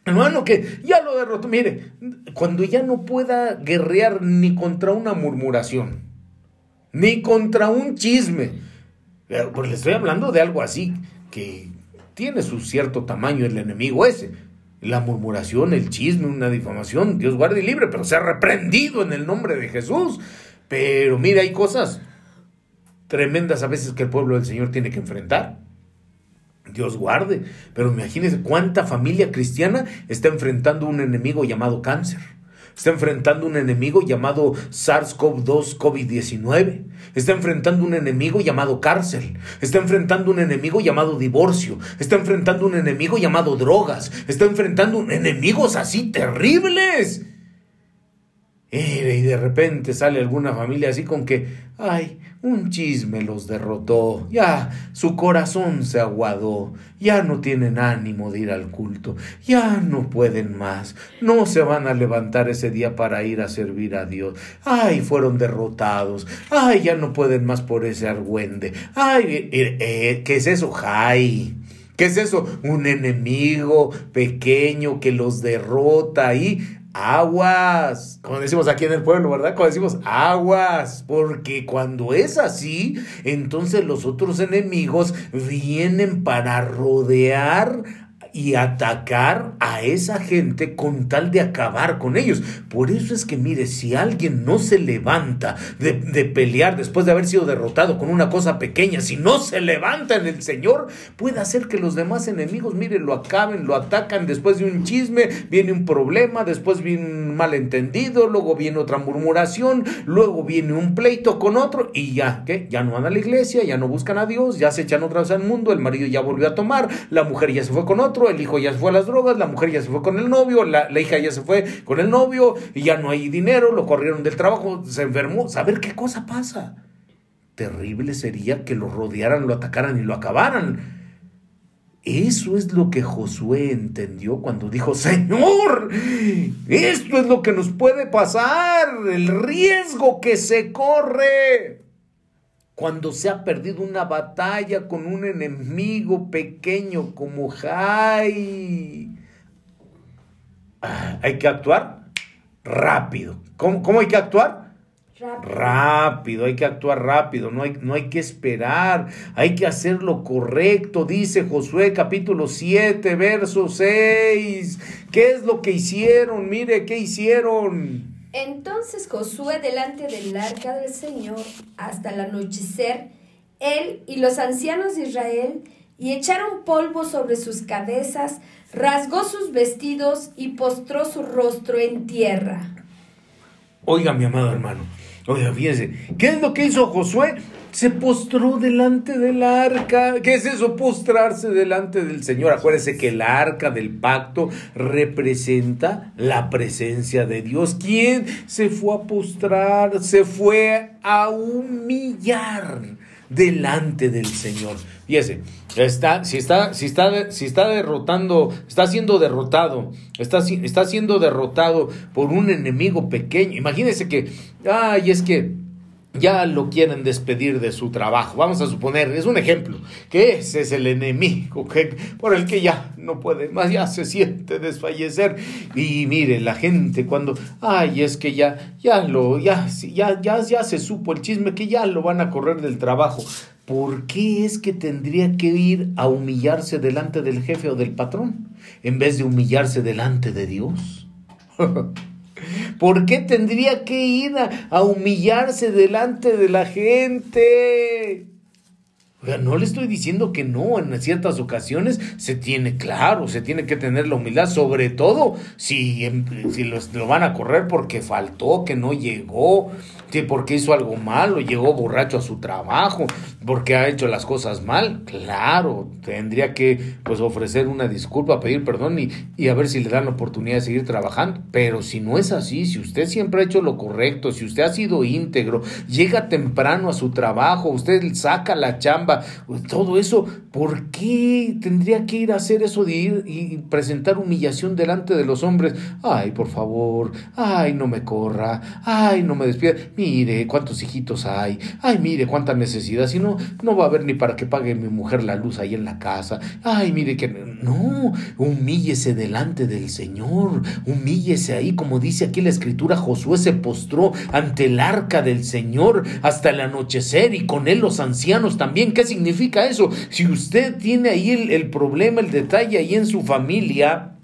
Hermano, que ya lo derrotó. Mire, cuando ya no pueda guerrear ni contra una murmuración, ni contra un chisme, eh, pues le estoy hablando de algo así, que tiene su cierto tamaño el enemigo ese. La murmuración, el chisme, una difamación, Dios guarde y libre, pero se ha reprendido en el nombre de Jesús. Pero mira, hay cosas tremendas a veces que el pueblo del Señor tiene que enfrentar. Dios guarde, pero imagínense cuánta familia cristiana está enfrentando un enemigo llamado cáncer. Está enfrentando un enemigo llamado SARS-CoV-2 COVID-19. Está enfrentando un enemigo llamado cárcel. Está enfrentando un enemigo llamado divorcio. Está enfrentando un enemigo llamado drogas. Está enfrentando enemigos así terribles. Y de repente sale alguna familia así con que, ay, un chisme los derrotó, ya su corazón se aguadó, ya no tienen ánimo de ir al culto, ya no pueden más, no se van a levantar ese día para ir a servir a Dios, ay, fueron derrotados, ay, ya no pueden más por ese argüende, ay, eh, eh, ¿qué es eso? Ay. ¿Qué es eso? Un enemigo pequeño que los derrota y aguas, como decimos aquí en el pueblo, ¿verdad? Como decimos aguas, porque cuando es así, entonces los otros enemigos vienen para rodear y atacar a esa gente con tal de acabar con ellos. Por eso es que, mire, si alguien no se levanta de, pelear después de haber sido derrotado con una cosa pequeña, si no se levanta en el Señor, puede hacer que los demás enemigos, mire, lo acaben, lo atacan después de un chisme, viene un problema, después viene un malentendido, luego viene otra murmuración, luego viene un pleito con otro y ya, ¿qué? Ya no van a la iglesia, ya no buscan a Dios, ya se echan otra vez al mundo, el marido ya volvió a tomar, la mujer ya se fue con otro, el hijo ya se fue a las drogas, la mujer ya se fue con el novio, la, hija ya se fue con el novio y ya no hay dinero, lo corrieron del trabajo, se enfermó. ¿Saber qué cosa pasa? Terrible sería que lo rodearan, lo atacaran y lo acabaran. Eso es lo que Josué entendió cuando dijo, Señor, esto es lo que nos puede pasar, el riesgo que se corre cuando se ha perdido una batalla con un enemigo pequeño como Jai. Ah, hay que actuar rápido. ¿Cómo, hay que actuar? Rápido. hay que actuar rápido, no hay, no hay que esperar, hay que hacer lo correcto, dice Josué capítulo 7, verso 6. ¿Qué es lo que hicieron? Mire, ¿qué hicieron? Entonces Josué delante del arca del Señor hasta el anochecer, él y los ancianos de Israel, y echaron polvo sobre sus cabezas, rasgó sus vestidos y postró su rostro en tierra. Oiga, mi amado hermano, oiga, fíjese, ¿qué es lo que hizo Josué? Se postró delante del arca. ¿Qué es eso? Postrarse delante del Señor. Acuérdese que el arca del pacto representa la presencia de Dios. ¿Quién se fue a postrar? Se fue a humillar delante del Señor. Fíjese, está, si, está, si, está, si está derrotando, está siendo derrotado, está, está siendo derrotado por un enemigo pequeño. Imagínese que, ay, es que ya lo quieren despedir de su trabajo. Vamos a suponer, es un ejemplo, que ese es el enemigo que, por el que ya no puede más, ya se siente desfallecer. Y mire, la gente cuando, ay, es que ya, ya lo, ya, ya, ya, ya se supo el chisme que ya lo van a correr del trabajo. ¿Por qué es que tendría que ir a humillarse delante del jefe o del patrón en vez de humillarse delante de Dios? ¿Por qué tendría que ir a, humillarse delante de la gente? No le estoy diciendo que no, en ciertas ocasiones se tiene, claro, se tiene que tener la humildad, sobre todo si, em, si lo, van a correr porque faltó, que no llegó, porque hizo algo malo, llegó borracho a su trabajo, porque ha hecho las cosas mal, claro, tendría que pues ofrecer una disculpa, pedir perdón y, y a ver si le dan la oportunidad de seguir trabajando. Pero si no es así, si usted siempre ha hecho lo correcto, si usted ha sido íntegro, llega temprano a su trabajo, usted saca la chamba, pues, todo eso, ¿por qué tendría que ir a hacer eso de ir y presentar humillación delante de los hombres? Ay, por favor, ay, no me corra, ay, no me despida, mire cuántos hijitos hay, ay, mire cuánta necesidad, si no, no va a haber ni para que pague mi mujer la luz ahí en la casa, ay, mire que no, humíllese delante del Señor, humíllese ahí, como dice aquí la escritura, Josué se postró ante el arca del Señor hasta el anochecer y con él los ancianos también. ¿Qué significa eso? Si usted tiene ahí el, problema, el detalle ahí en su familia,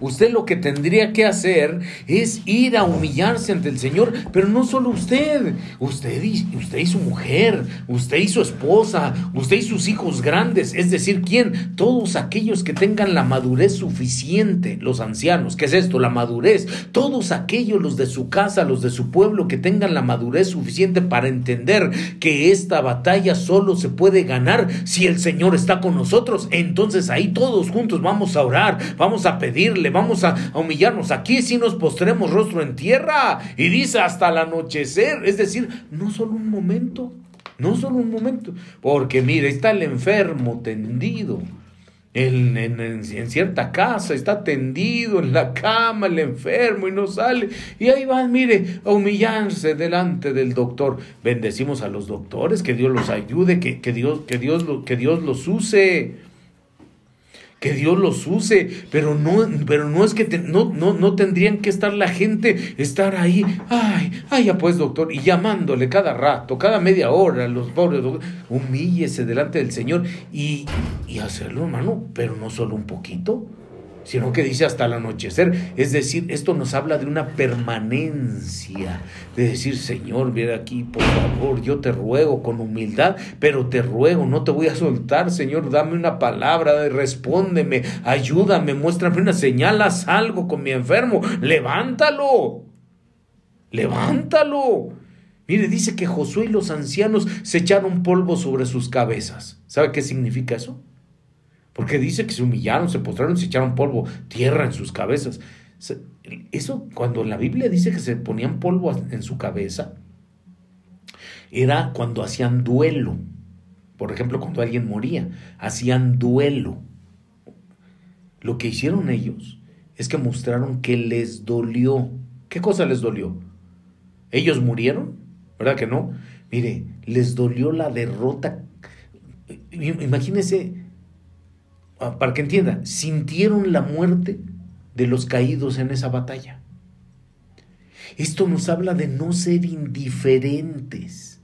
Usted lo que tendría que hacer es ir a humillarse ante el Señor, pero no solo usted, usted y, usted y su mujer, usted y su esposa, usted y sus hijos grandes, es decir, ¿quién? Todos aquellos que tengan la madurez suficiente, los ancianos, ¿qué es esto? La madurez, todos aquellos, los de su casa, los de su pueblo, que tengan la madurez suficiente para entender que esta batalla solo se puede ganar si el Señor está con nosotros. Entonces ahí todos juntos vamos a orar, vamos a pedirle vamos a, humillarnos. Aquí si nos postremos rostro en tierra. Y dice hasta el anochecer. Es decir, no solo un momento, no solo un momento. Porque mire, está el enfermo tendido. En, en, cierta casa, está tendido en la cama el enfermo y no sale. Y ahí van, mire, a humillarse delante del doctor. Bendecimos a los doctores, que Dios los ayude, que, que Dios, que, Dios, que Dios los use que Dios los use, pero no, pero no es que no, no, no tendrían que estar la gente, estar ahí, ay, ay, ya pues doctor, y llamándole cada rato, cada media hora, los pobres humíllese delante del Señor y, y hacerlo, hermano, pero no solo un poquito, sino que dice hasta el anochecer. Es decir, esto nos habla de una permanencia, de decir, Señor, viene aquí, por favor, yo te ruego con humildad, pero te ruego, no te voy a soltar, Señor, dame una palabra, respóndeme, ayúdame, muéstrame una señal, haz algo con mi enfermo, levántalo, levántalo. Mire, dice que Josué y los ancianos se echaron polvo sobre sus cabezas. ¿Sabe qué significa eso? Porque dice que se humillaron, se postraron, se echaron polvo, tierra en sus cabezas. Eso, cuando la Biblia dice que se ponían polvo en su cabeza, era cuando hacían duelo. Por ejemplo, cuando alguien moría, hacían duelo. Lo que hicieron ellos es que mostraron que les dolió. ¿Qué cosa les dolió? ¿Ellos murieron? ¿Verdad que no? Mire, les dolió la derrota. Imagínese Ah, para que entienda, sintieron la muerte de los caídos en esa batalla. Esto nos habla de no ser indiferentes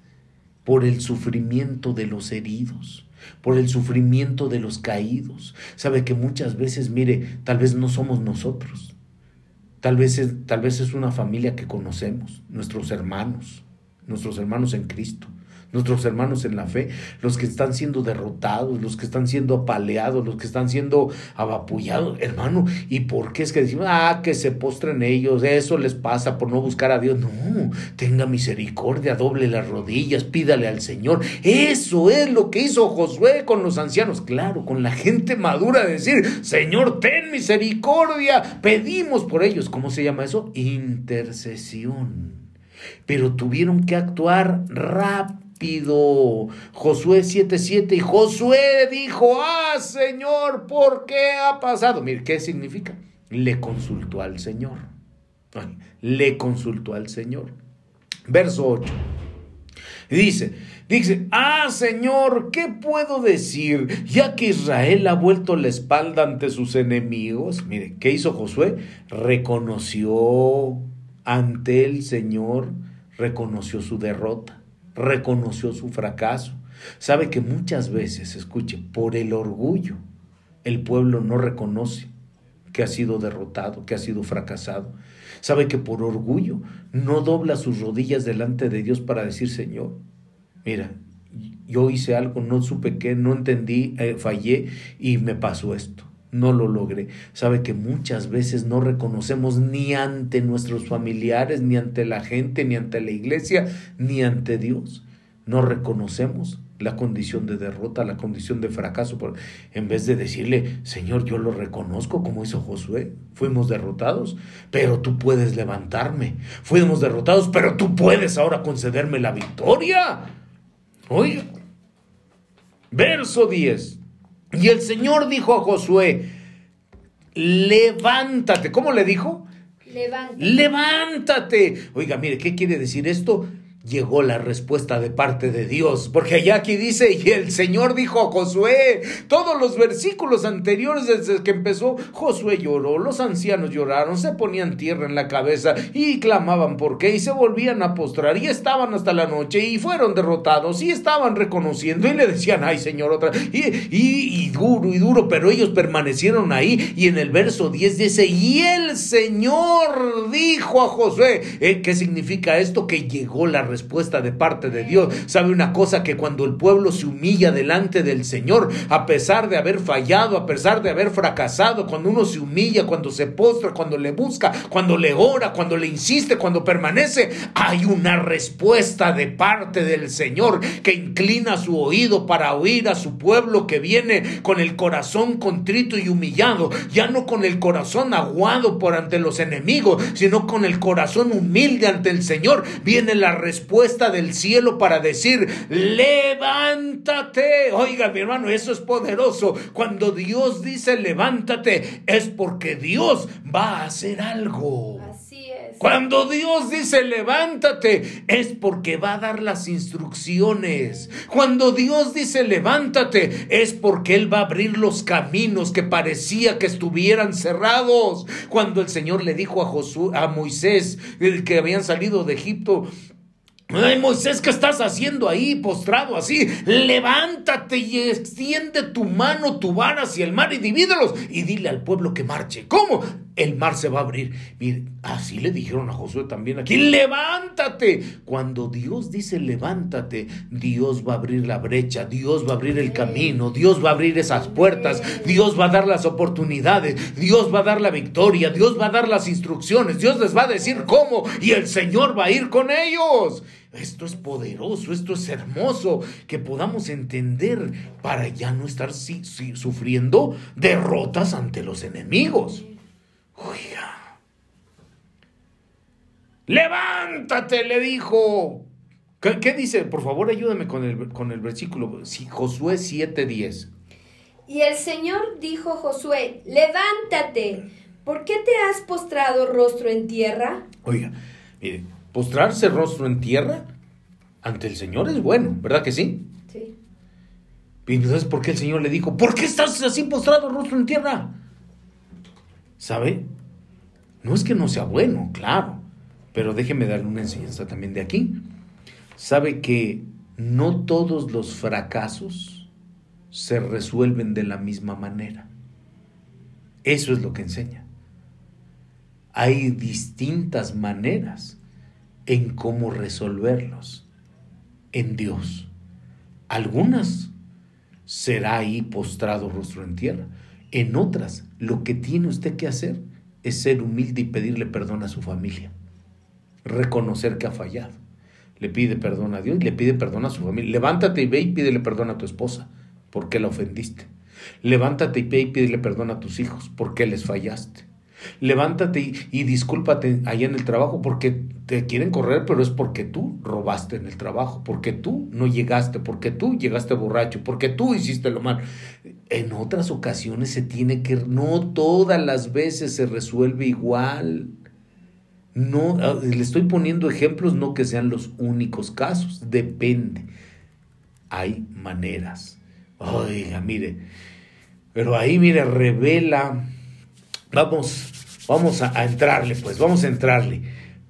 por el sufrimiento de los heridos, por el sufrimiento de los caídos. Sabe que muchas veces, mire, tal vez no somos nosotros. Tal vez es, tal vez es una familia que conocemos, nuestros hermanos, nuestros hermanos en Cristo nuestros hermanos en la fe, los que están siendo derrotados, los que están siendo apaleados, los que están siendo abapullados, hermano. ¿Y por qué es que decimos, ah, que se postren ellos, eso les pasa por no buscar a Dios? No, tenga misericordia, doble las rodillas, pídale al Señor. Eso es lo que hizo Josué con los ancianos, claro, con la gente madura, decir, Señor, ten misericordia, pedimos por ellos. ¿Cómo se llama eso? Intercesión. Pero tuvieron que actuar rápido Josué 7:7 y Josué dijo, ah Señor, ¿por qué ha pasado? Mire, ¿qué significa? Le consultó al Señor. Le consultó al Señor. Verso 8. Dice, dice, ah Señor, ¿qué puedo decir? Ya que Israel ha vuelto la espalda ante sus enemigos. Mire, ¿qué hizo Josué? Reconoció ante el Señor, reconoció su derrota reconoció su fracaso. Sabe que muchas veces, escuche, por el orgullo, el pueblo no reconoce que ha sido derrotado, que ha sido fracasado. Sabe que por orgullo no dobla sus rodillas delante de Dios para decir, Señor, mira, yo hice algo, no supe qué, no entendí, eh, fallé y me pasó esto no lo logré. Sabe que muchas veces no reconocemos ni ante nuestros familiares, ni ante la gente, ni ante la iglesia, ni ante Dios. No reconocemos la condición de derrota, la condición de fracaso. En vez de decirle, Señor, yo lo reconozco como hizo Josué, fuimos derrotados, pero tú puedes levantarme. Fuimos derrotados, pero tú puedes ahora concederme la victoria. Oiga, Verso 10. Y el Señor dijo a Josué, levántate. ¿Cómo le dijo? Levántate. Levántate. Oiga, mire, ¿qué quiere decir esto? Llegó la respuesta de parte de Dios, porque allá aquí dice, y el Señor dijo a Josué, todos los versículos anteriores desde que empezó, Josué lloró, los ancianos lloraron, se ponían tierra en la cabeza y clamaban por qué, y se volvían a postrar, y estaban hasta la noche, y fueron derrotados, y estaban reconociendo, y le decían, ay Señor, otra, y, y, duro, y duro, pero ellos permanecieron ahí, y en el verso 10 dice, y el Señor dijo a Josué, ¿eh? ¿qué significa esto? Que llegó la respuesta de parte de Dios. ¿Sabe una cosa? Que cuando el pueblo se humilla delante del Señor, a pesar de haber fallado, a pesar de haber fracasado, cuando uno se humilla, cuando se postra, cuando le busca, cuando le ora, cuando le insiste, cuando permanece, hay una respuesta de parte del Señor que inclina su oído para oír a su pueblo que viene con el corazón contrito y humillado, ya no con el corazón aguado por ante los enemigos, sino con el corazón humilde ante el Señor. Viene la respuesta respuesta del cielo para decir, levántate. Oiga, mi hermano, eso es poderoso. Cuando Dios dice levántate, es porque Dios va a hacer algo. Así es. Cuando Dios dice levántate, es porque va a dar las instrucciones. Cuando Dios dice levántate, es porque Él va a abrir los caminos que parecía que estuvieran cerrados. Cuando el Señor le dijo a, Josué, a Moisés, el que habían salido de Egipto, Ay, Moisés, ¿qué estás haciendo ahí, postrado así? Levántate y extiende tu mano, tu vara hacia el mar y divídelos y dile al pueblo que marche. ¿Cómo? El mar se va a abrir. Mire, así le dijeron a Josué también aquí, levántate. Cuando Dios dice levántate, Dios va a abrir la brecha, Dios va a abrir el camino, Dios va a abrir esas puertas, Dios va a dar las oportunidades, Dios va a dar la victoria, Dios va a dar las instrucciones, Dios les va a decir cómo y el Señor va a ir con ellos. Esto es poderoso, esto es hermoso, que podamos entender para ya no estar sufriendo derrotas ante los enemigos. Oiga. Levántate, le dijo. ¿Qué, dice? Por favor, ayúdame con el, con el versículo. Sí, Josué 7:10. Y el Señor dijo a Josué, levántate, ¿por qué te has postrado rostro en tierra? Oiga, mire, postrarse rostro en tierra ante el Señor es bueno, ¿verdad que sí? Sí. Y entonces, ¿por qué el Señor le dijo, ¿por qué estás así postrado rostro en tierra? ¿Sabe? No es que no sea bueno, claro, pero déjeme darle una enseñanza también de aquí. ¿Sabe que no todos los fracasos se resuelven de la misma manera? Eso es lo que enseña. Hay distintas maneras en cómo resolverlos en Dios. Algunas será ahí postrado rostro en tierra. En otras, lo que tiene usted que hacer es ser humilde y pedirle perdón a su familia. Reconocer que ha fallado. Le pide perdón a Dios y le pide perdón a su familia. Levántate y ve y pídele perdón a tu esposa porque la ofendiste. Levántate y ve y pídele perdón a tus hijos porque les fallaste. Levántate y, discúlpate allá en el trabajo porque te quieren correr, pero es porque tú robaste en el trabajo, porque tú no llegaste, porque tú llegaste borracho, porque tú hiciste lo mal. En otras ocasiones se tiene que, no todas las veces se resuelve igual. No, ah, le estoy poniendo ejemplos, no que sean los únicos casos, depende. Hay maneras. Oiga, mire, pero ahí, mire, revela Vamos, vamos a, entrarle, pues, vamos a entrarle.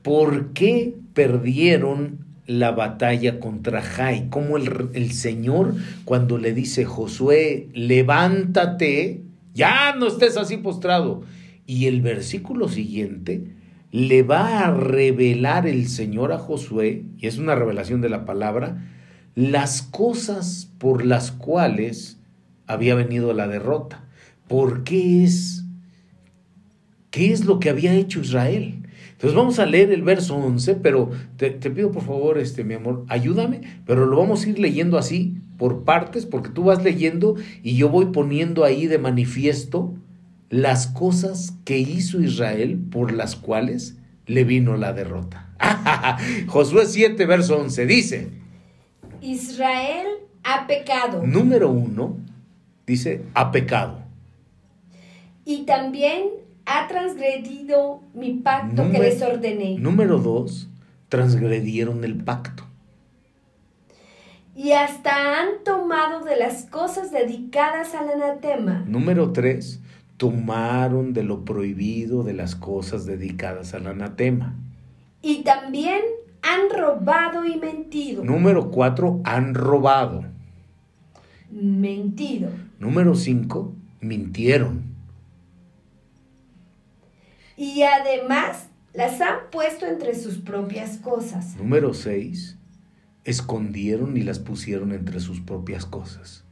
¿Por qué perdieron la batalla contra Jai? Como el, el Señor, cuando le dice Josué, levántate, ya no estés así postrado. Y el versículo siguiente le va a revelar el Señor a Josué, y es una revelación de la palabra, las cosas por las cuales había venido la derrota. ¿Por qué es ¿Qué es lo que había hecho Israel? Entonces vamos a leer el verso 11, pero te, pido por favor, este, mi amor, ayúdame, pero lo vamos a ir leyendo así, por partes, porque tú vas leyendo y yo voy poniendo ahí de manifiesto las cosas que hizo Israel por las cuales le vino la derrota. Josué 7, verso 11 dice, Israel ha pecado. Número uno, dice, ha pecado. Y también ha transgredido mi pacto que les ordené. Número dos, transgredieron el pacto. Y hasta han tomado de las cosas dedicadas al anatema. Número tres, tomaron de lo prohibido de las cosas dedicadas al anatema. Y también han robado y mentido. Número cuatro, han robado. Mentido. Número cinco, mintieron. Y además las han puesto entre sus propias cosas. Número seis, escondieron y las pusieron entre sus propias cosas.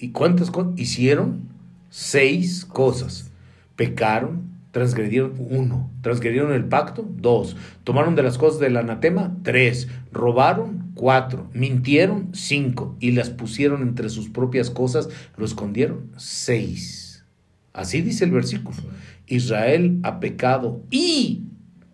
¿Y cuántas cosas? Hicieron seis cosas. Pecaron, transgredieron uno, transgredieron el pacto, dos, tomaron de las cosas del anatema, tres, robaron, cuatro, mintieron, cinco, y las pusieron entre sus propias cosas, lo escondieron, seis. Así dice el versículo. Israel ha pecado y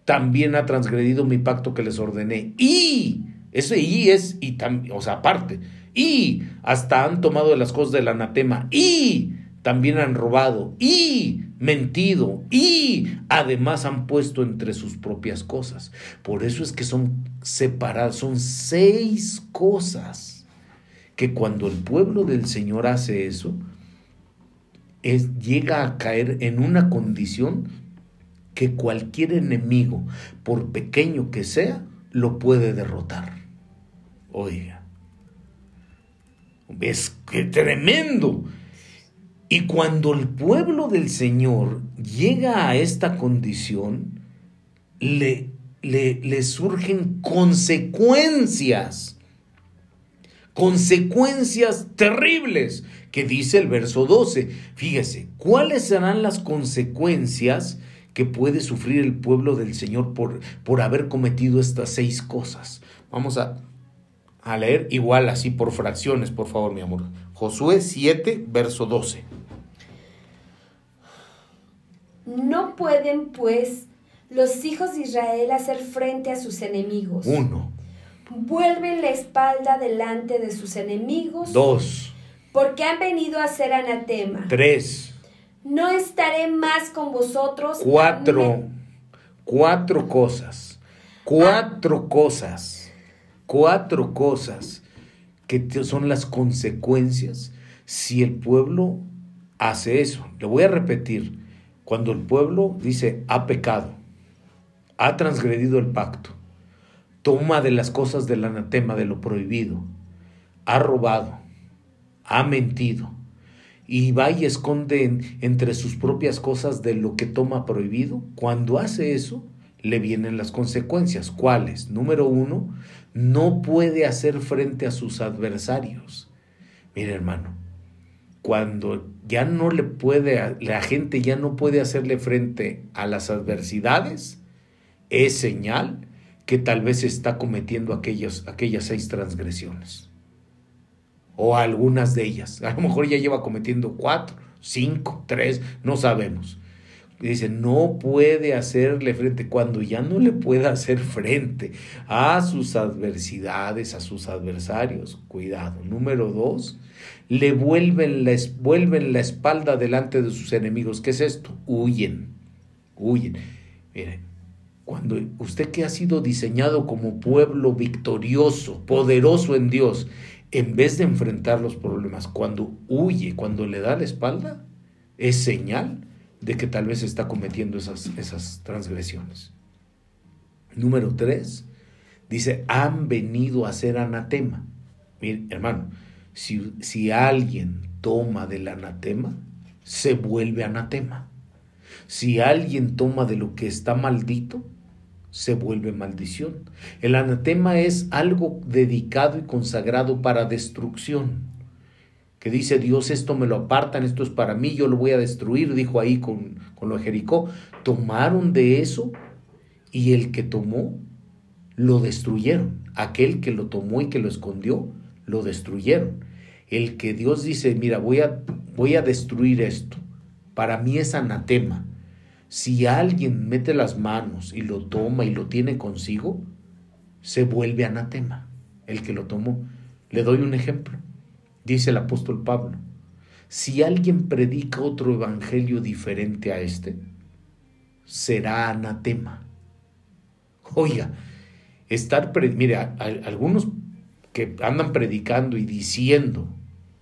también ha transgredido mi pacto que les ordené. Y ese y es, y tam- o sea, aparte. Y hasta han tomado de las cosas del anatema. Y también han robado. Y mentido. Y además han puesto entre sus propias cosas. Por eso es que son separadas. Son seis cosas que cuando el pueblo del Señor hace eso, es, llega a caer en una condición que cualquier enemigo, por pequeño que sea, lo puede derrotar. Oiga, es que tremendo. Y cuando el pueblo del Señor llega a esta condición, le, le, le surgen consecuencias consecuencias terribles que dice el verso 12. Fíjese, ¿cuáles serán las consecuencias que puede sufrir el pueblo del Señor por, por haber cometido estas seis cosas? Vamos a, a leer igual así por fracciones, por favor, mi amor. Josué 7, verso 12. No pueden, pues, los hijos de Israel hacer frente a sus enemigos. 1, Vuelven la espalda delante de sus enemigos. 2, porque han venido a hacer anatema. 3, No estaré más con vosotros. Cuatro, Amén. cuatro cosas, cuatro cosas, cuatro cosas que son las consecuencias si el pueblo hace eso. Le voy a repetir, cuando el pueblo dice ha pecado, ha transgredido el pacto, toma de las cosas del anatema, de lo prohibido, ha robado, ha mentido, y va y esconde en- entre sus propias cosas de lo que toma prohibido, cuando hace eso, le vienen las consecuencias. ¿Cuáles? Número uno, no puede hacer frente a sus adversarios. Mire, hermano, cuando ya no le puede, la gente ya no puede hacerle frente a las adversidades, es señal que tal vez está cometiendo aquellos, aquellas seis transgresiones o algunas de ellas. A lo mejor ya lleva cometiendo cuatro, cinco, tres, no sabemos. Y dice, no puede hacerle frente. Cuando ya no le pueda hacer frente a sus adversidades, a sus adversarios, cuidado. Número dos, le vuelven la, vuelven la espalda delante de sus enemigos. ¿Qué es esto? Huyen, huyen. Mire, cuando usted que ha sido diseñado como pueblo victorioso, poderoso en Dios, en vez de enfrentar los problemas, cuando huye, cuando le da la espalda, es señal de que tal vez está cometiendo esas, esas transgresiones. Número tres, dice, han venido a ser anatema. Mire, hermano, si, si alguien toma del anatema, se vuelve anatema. Si alguien toma de lo que está maldito, se vuelve maldición. El anatema es algo dedicado y consagrado para destrucción. Que dice Dios, esto me lo apartan, esto es para mí, yo lo voy a destruir, dijo ahí con, con lo de Jericó. Tomaron de eso y el que tomó lo destruyeron. Aquel que lo tomó y que lo escondió, lo destruyeron. El que Dios dice, mira, voy a, voy a destruir esto. Para mí es anatema. Si alguien mete las manos y lo toma y lo tiene consigo, se vuelve anatema. El que lo tomó. Le doy un ejemplo. dice el apóstol Pablo, si alguien predica otro evangelio diferente a este, será anatema. Oiga, estar, mire, algunos que andan predicando y diciendo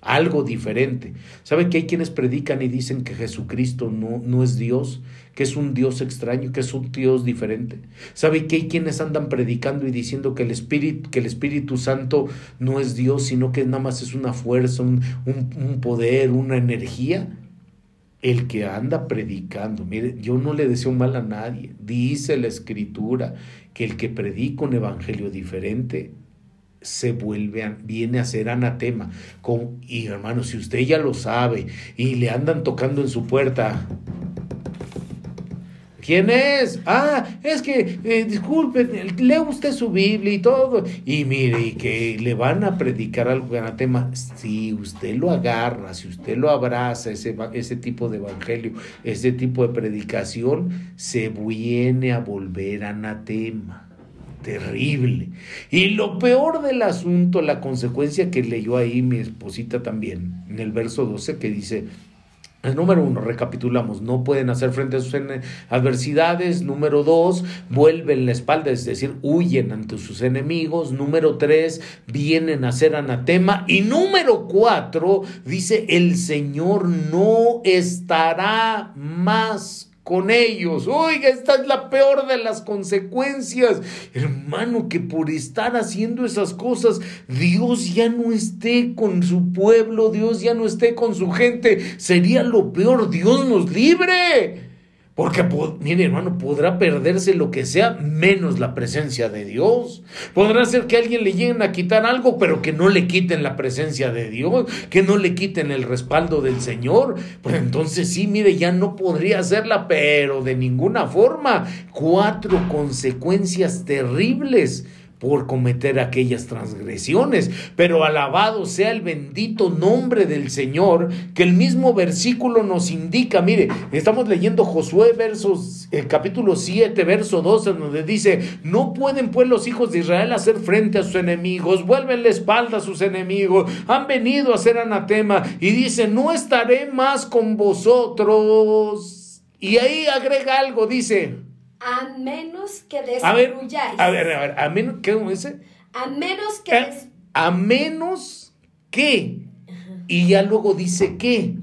algo diferente. ¿Sabe que hay quienes predican y dicen que Jesucristo no, no es Dios, que es un Dios extraño, que es un Dios diferente? ¿Sabe que hay quienes andan predicando y diciendo que el Espíritu, que el Espíritu Santo no es Dios, sino que nada más es una fuerza, un, un poder, una energía? El que anda predicando, mire, yo no le deseo mal a nadie. Dice la Escritura que el que predica un evangelio diferente se vuelve, viene a ser anatema. Con, y hermano, si usted ya lo sabe y le andan tocando en su puerta, ¿Quién es? Ah, es que, eh, disculpe, lee usted su Biblia y todo. Y mire, y que le van a predicar algo anatema. Si usted lo agarra, si usted lo abraza, ese, ese tipo de evangelio, ese tipo de predicación, se viene a volver anatema terrible. Y lo peor del asunto, la consecuencia que leyó ahí mi esposita también, en el verso 12, que dice, número uno, recapitulamos, no pueden hacer frente a sus adversidades. Número dos, vuelven la espalda, es decir, huyen ante sus enemigos. Número tres, vienen a ser anatema. Y número cuatro, dice, el Señor no estará más con ellos. Oiga, esta es la peor de las consecuencias. Hermano, que por estar haciendo esas cosas, Dios ya no esté con su pueblo, Dios ya no esté con su gente. Sería lo peor, Dios nos libre. Porque, mire hermano, podrá perderse lo que sea menos la presencia de Dios. Podrá ser que a alguien le lleguen a quitar algo, pero que no le quiten la presencia de Dios, que no le quiten el respaldo del Señor. Pues entonces sí, mire, ya no podría hacerla, pero de ninguna forma. Cuatro consecuencias terribles por cometer aquellas transgresiones. Pero alabado sea el bendito nombre del Señor, que el mismo versículo nos indica. Mire, estamos leyendo Josué versos, el capítulo 7, verso 12, donde dice, no pueden pues los hijos de Israel hacer frente a sus enemigos, vuelven la espalda a sus enemigos, han venido a ser anatema y dice, no estaré más con vosotros. Y ahí agrega algo, dice, a menos que destruyáis. A ver, a ver, a menos, ¿qué dice? A menos que... A, a menos que. Y ya luego dice que.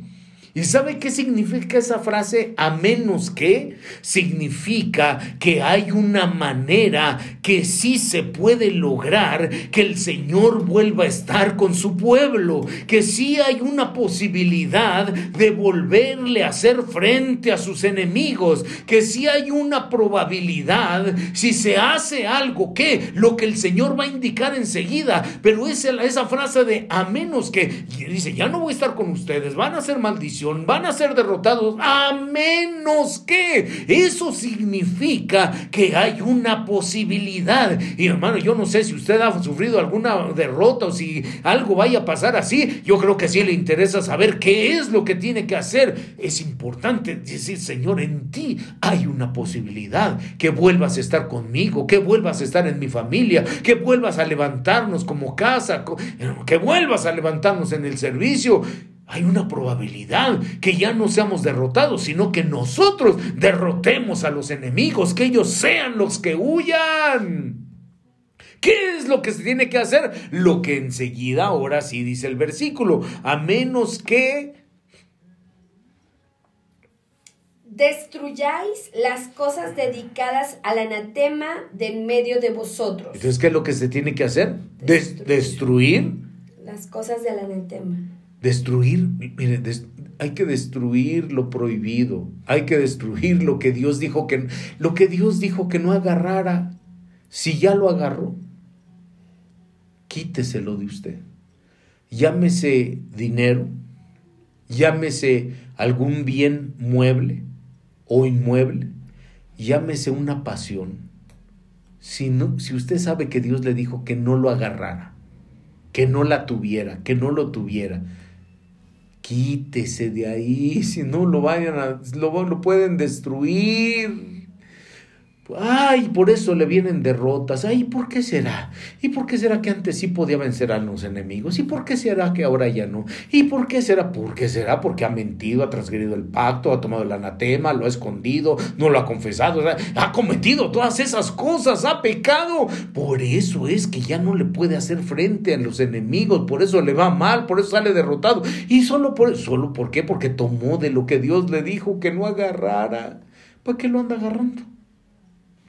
¿Y sabe qué significa esa frase? A menos que significa que hay una manera que sí se puede lograr que el Señor vuelva a estar con su pueblo, que sí hay una posibilidad de volverle a hacer frente a sus enemigos, que sí hay una probabilidad si se hace algo que lo que el Señor va a indicar enseguida, pero esa, esa frase de a menos que dice, ya no voy a estar con ustedes, van a ser maldiciones van a ser derrotados a menos que eso significa que hay una posibilidad. Y hermano, yo no sé si usted ha sufrido alguna derrota o si algo vaya a pasar así. Yo creo que sí le interesa saber qué es lo que tiene que hacer. Es importante decir, Señor, en ti hay una posibilidad que vuelvas a estar conmigo, que vuelvas a estar en mi familia, que vuelvas a levantarnos como casa, que vuelvas a levantarnos en el servicio hay una probabilidad que ya no seamos derrotados, sino que nosotros derrotemos a los enemigos, que ellos sean los que huyan. ¿Qué es lo que se tiene que hacer? Lo que enseguida ahora sí dice el versículo, a menos que destruyáis las cosas dedicadas al anatema de en medio de vosotros. Entonces, ¿qué es lo que se tiene que hacer? destruir las cosas del anatema. Destruir, mire, hay que destruir lo prohibido, hay que destruir lo que Dios dijo que lo que Dios dijo que no agarrara. Si ya lo agarró, quíteselo de usted. Llámese dinero, llámese algún bien mueble o inmueble, llámese una pasión. Si, no, si usted sabe que Dios le dijo que no lo agarrara, que no la tuviera, que no lo tuviera, quítese de ahí, si no lo vayan a, lo, lo pueden destruir. Ay, por eso le vienen derrotas. Ay, ¿por qué será? ¿Y por qué será que antes sí podía vencer a los enemigos? ¿Y por qué será que ahora ya no? ¿Y por qué será? ¿Por qué será? Porque ha mentido, ha transgredido el pacto, ha tomado el anatema, lo ha escondido, no lo ha confesado, ha cometido todas esas cosas, ha pecado. Por eso es que ya no le puede hacer frente a los enemigos, por eso le va mal, por eso sale derrotado. Y solo por solo por qué? Porque tomó de lo que Dios le dijo que no agarrara. ¿Para qué lo anda agarrando?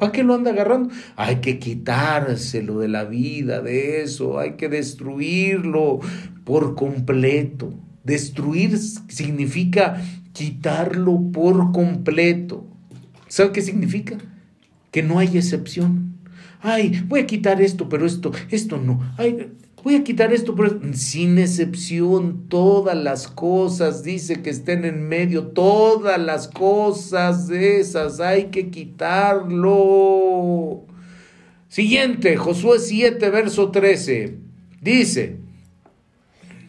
¿Para qué lo anda agarrando? Hay que quitárselo de la vida, de eso, hay que destruirlo por completo. Destruir significa quitarlo por completo. ¿Sabe qué significa? Que no hay excepción. Ay, voy a quitar esto, pero esto, esto no. Ay, voy a quitar esto, pero sin excepción, todas las cosas, dice que estén en medio, todas las cosas de esas hay que quitarlo. Siguiente, Josué 7, verso 13, dice.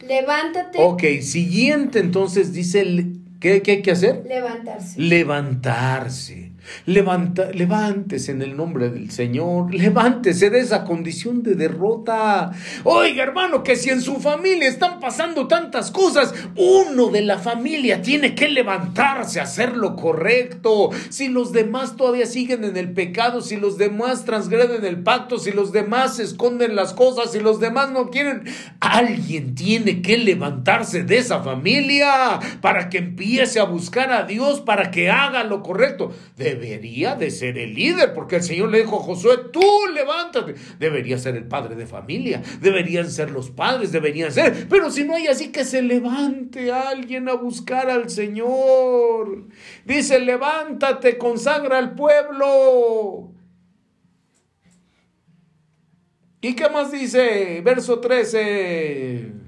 Levántate. Ok, siguiente entonces dice, ¿qué, qué hay que hacer? Levantarse. Levantarse. Levanta, levántese en el nombre del Señor, levántese de esa condición de derrota. Oiga, hermano, que si en su familia están pasando tantas cosas, uno de la familia tiene que levantarse, hacer lo correcto. Si los demás todavía siguen en el pecado, si los demás transgreden el pacto, si los demás esconden las cosas, si los demás no quieren, alguien tiene que levantarse de esa familia para que empiece a buscar a Dios, para que haga lo correcto debería de ser el líder, porque el Señor le dijo a Josué, tú levántate. Debería ser el padre de familia, deberían ser los padres, deberían ser, pero si no hay así que se levante alguien a buscar al Señor. Dice, levántate, consagra al pueblo. ¿Y qué más dice? Verso 13.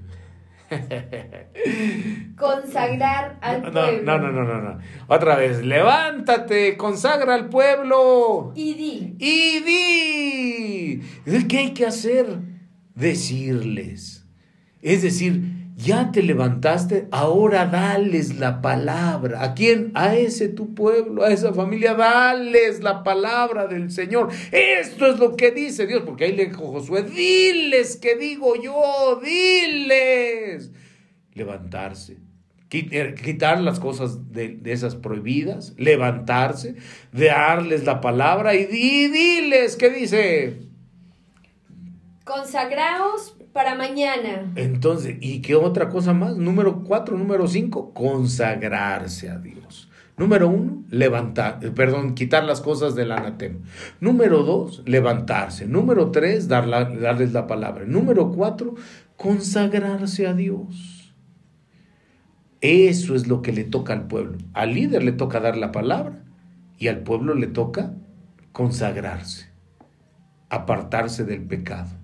Consagrar al pueblo. No, no, no, no, no. Otra vez, levántate, consagra al pueblo. Y di. Y di. ¿Qué hay que hacer? Decirles. Es decir, ya te levantaste, ahora dales la palabra. ¿A quién? A ese tu pueblo, a esa familia, dales la palabra del Señor. Esto es lo que dice Dios, porque ahí le dijo Josué, diles que digo yo, diles. Levantarse, eh, quitar las cosas de, esas prohibidas, levantarse, darles la palabra y, y diles, ¿qué dice? Consagraos para mañana. Entonces, ¿y qué otra cosa más? Número cuatro, número cinco, consagrarse a Dios. Número uno, levantar, eh, perdón, quitar las cosas del anatema. Número dos, levantarse. Número tres, darles la palabra. Número cuatro, consagrarse a Dios. Eso es lo que le toca al pueblo. Al líder le toca dar la palabra y al pueblo le toca consagrarse, apartarse del pecado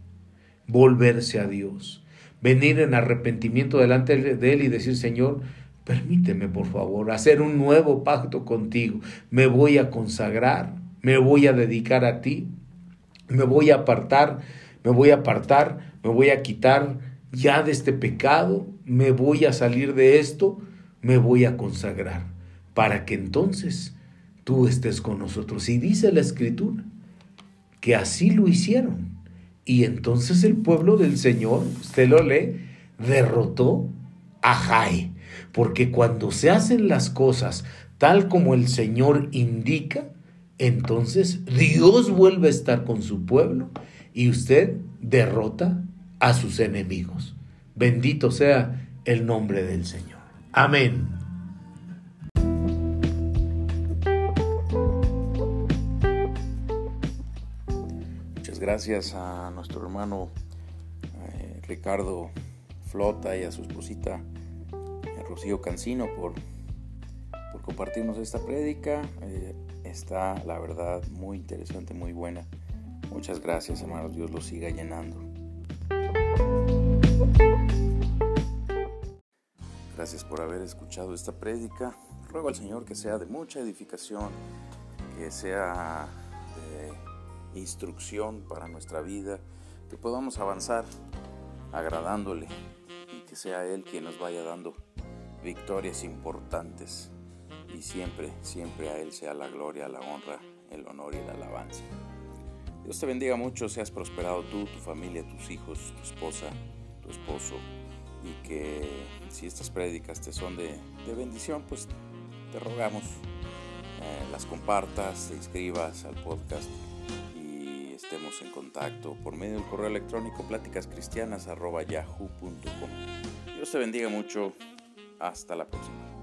volverse a Dios, venir en arrepentimiento delante de Él y decir, Señor, permíteme por favor hacer un nuevo pacto contigo, me voy a consagrar, me voy a dedicar a ti, me voy a apartar, me voy a apartar, me voy a quitar ya de este pecado, me voy a salir de esto, me voy a consagrar, para que entonces tú estés con nosotros. Y dice la escritura que así lo hicieron. Y entonces el pueblo del Señor, usted lo lee, derrotó a Jai. Porque cuando se hacen las cosas tal como el Señor indica, entonces Dios vuelve a estar con su pueblo y usted derrota a sus enemigos. Bendito sea el nombre del Señor. Amén. Gracias a nuestro hermano eh, Ricardo Flota y a su esposita eh, Rocío Cancino por, compartirnos esta prédica. Eh, está, la verdad, muy interesante, muy buena. Muchas gracias, hermanos. Dios los siga llenando. Gracias por haber escuchado esta prédica. Ruego al Señor que sea de mucha edificación, que sea instrucción para nuestra vida, que podamos avanzar agradándole y que sea Él quien nos vaya dando victorias importantes. Y siempre, siempre a Él sea la gloria, la honra el honor y la alabanza. Dios te bendiga mucho, seas prosperado tú, tu familia, tus hijos, tu esposa, tu esposo, y que si estas prédicas te son de, bendición, pues te rogamos eh, las compartas, te inscribas al podcast estemos en contacto por medio del correo electrónico pláticascristianas.yahoo.com. Dios te bendiga mucho. Hasta la próxima.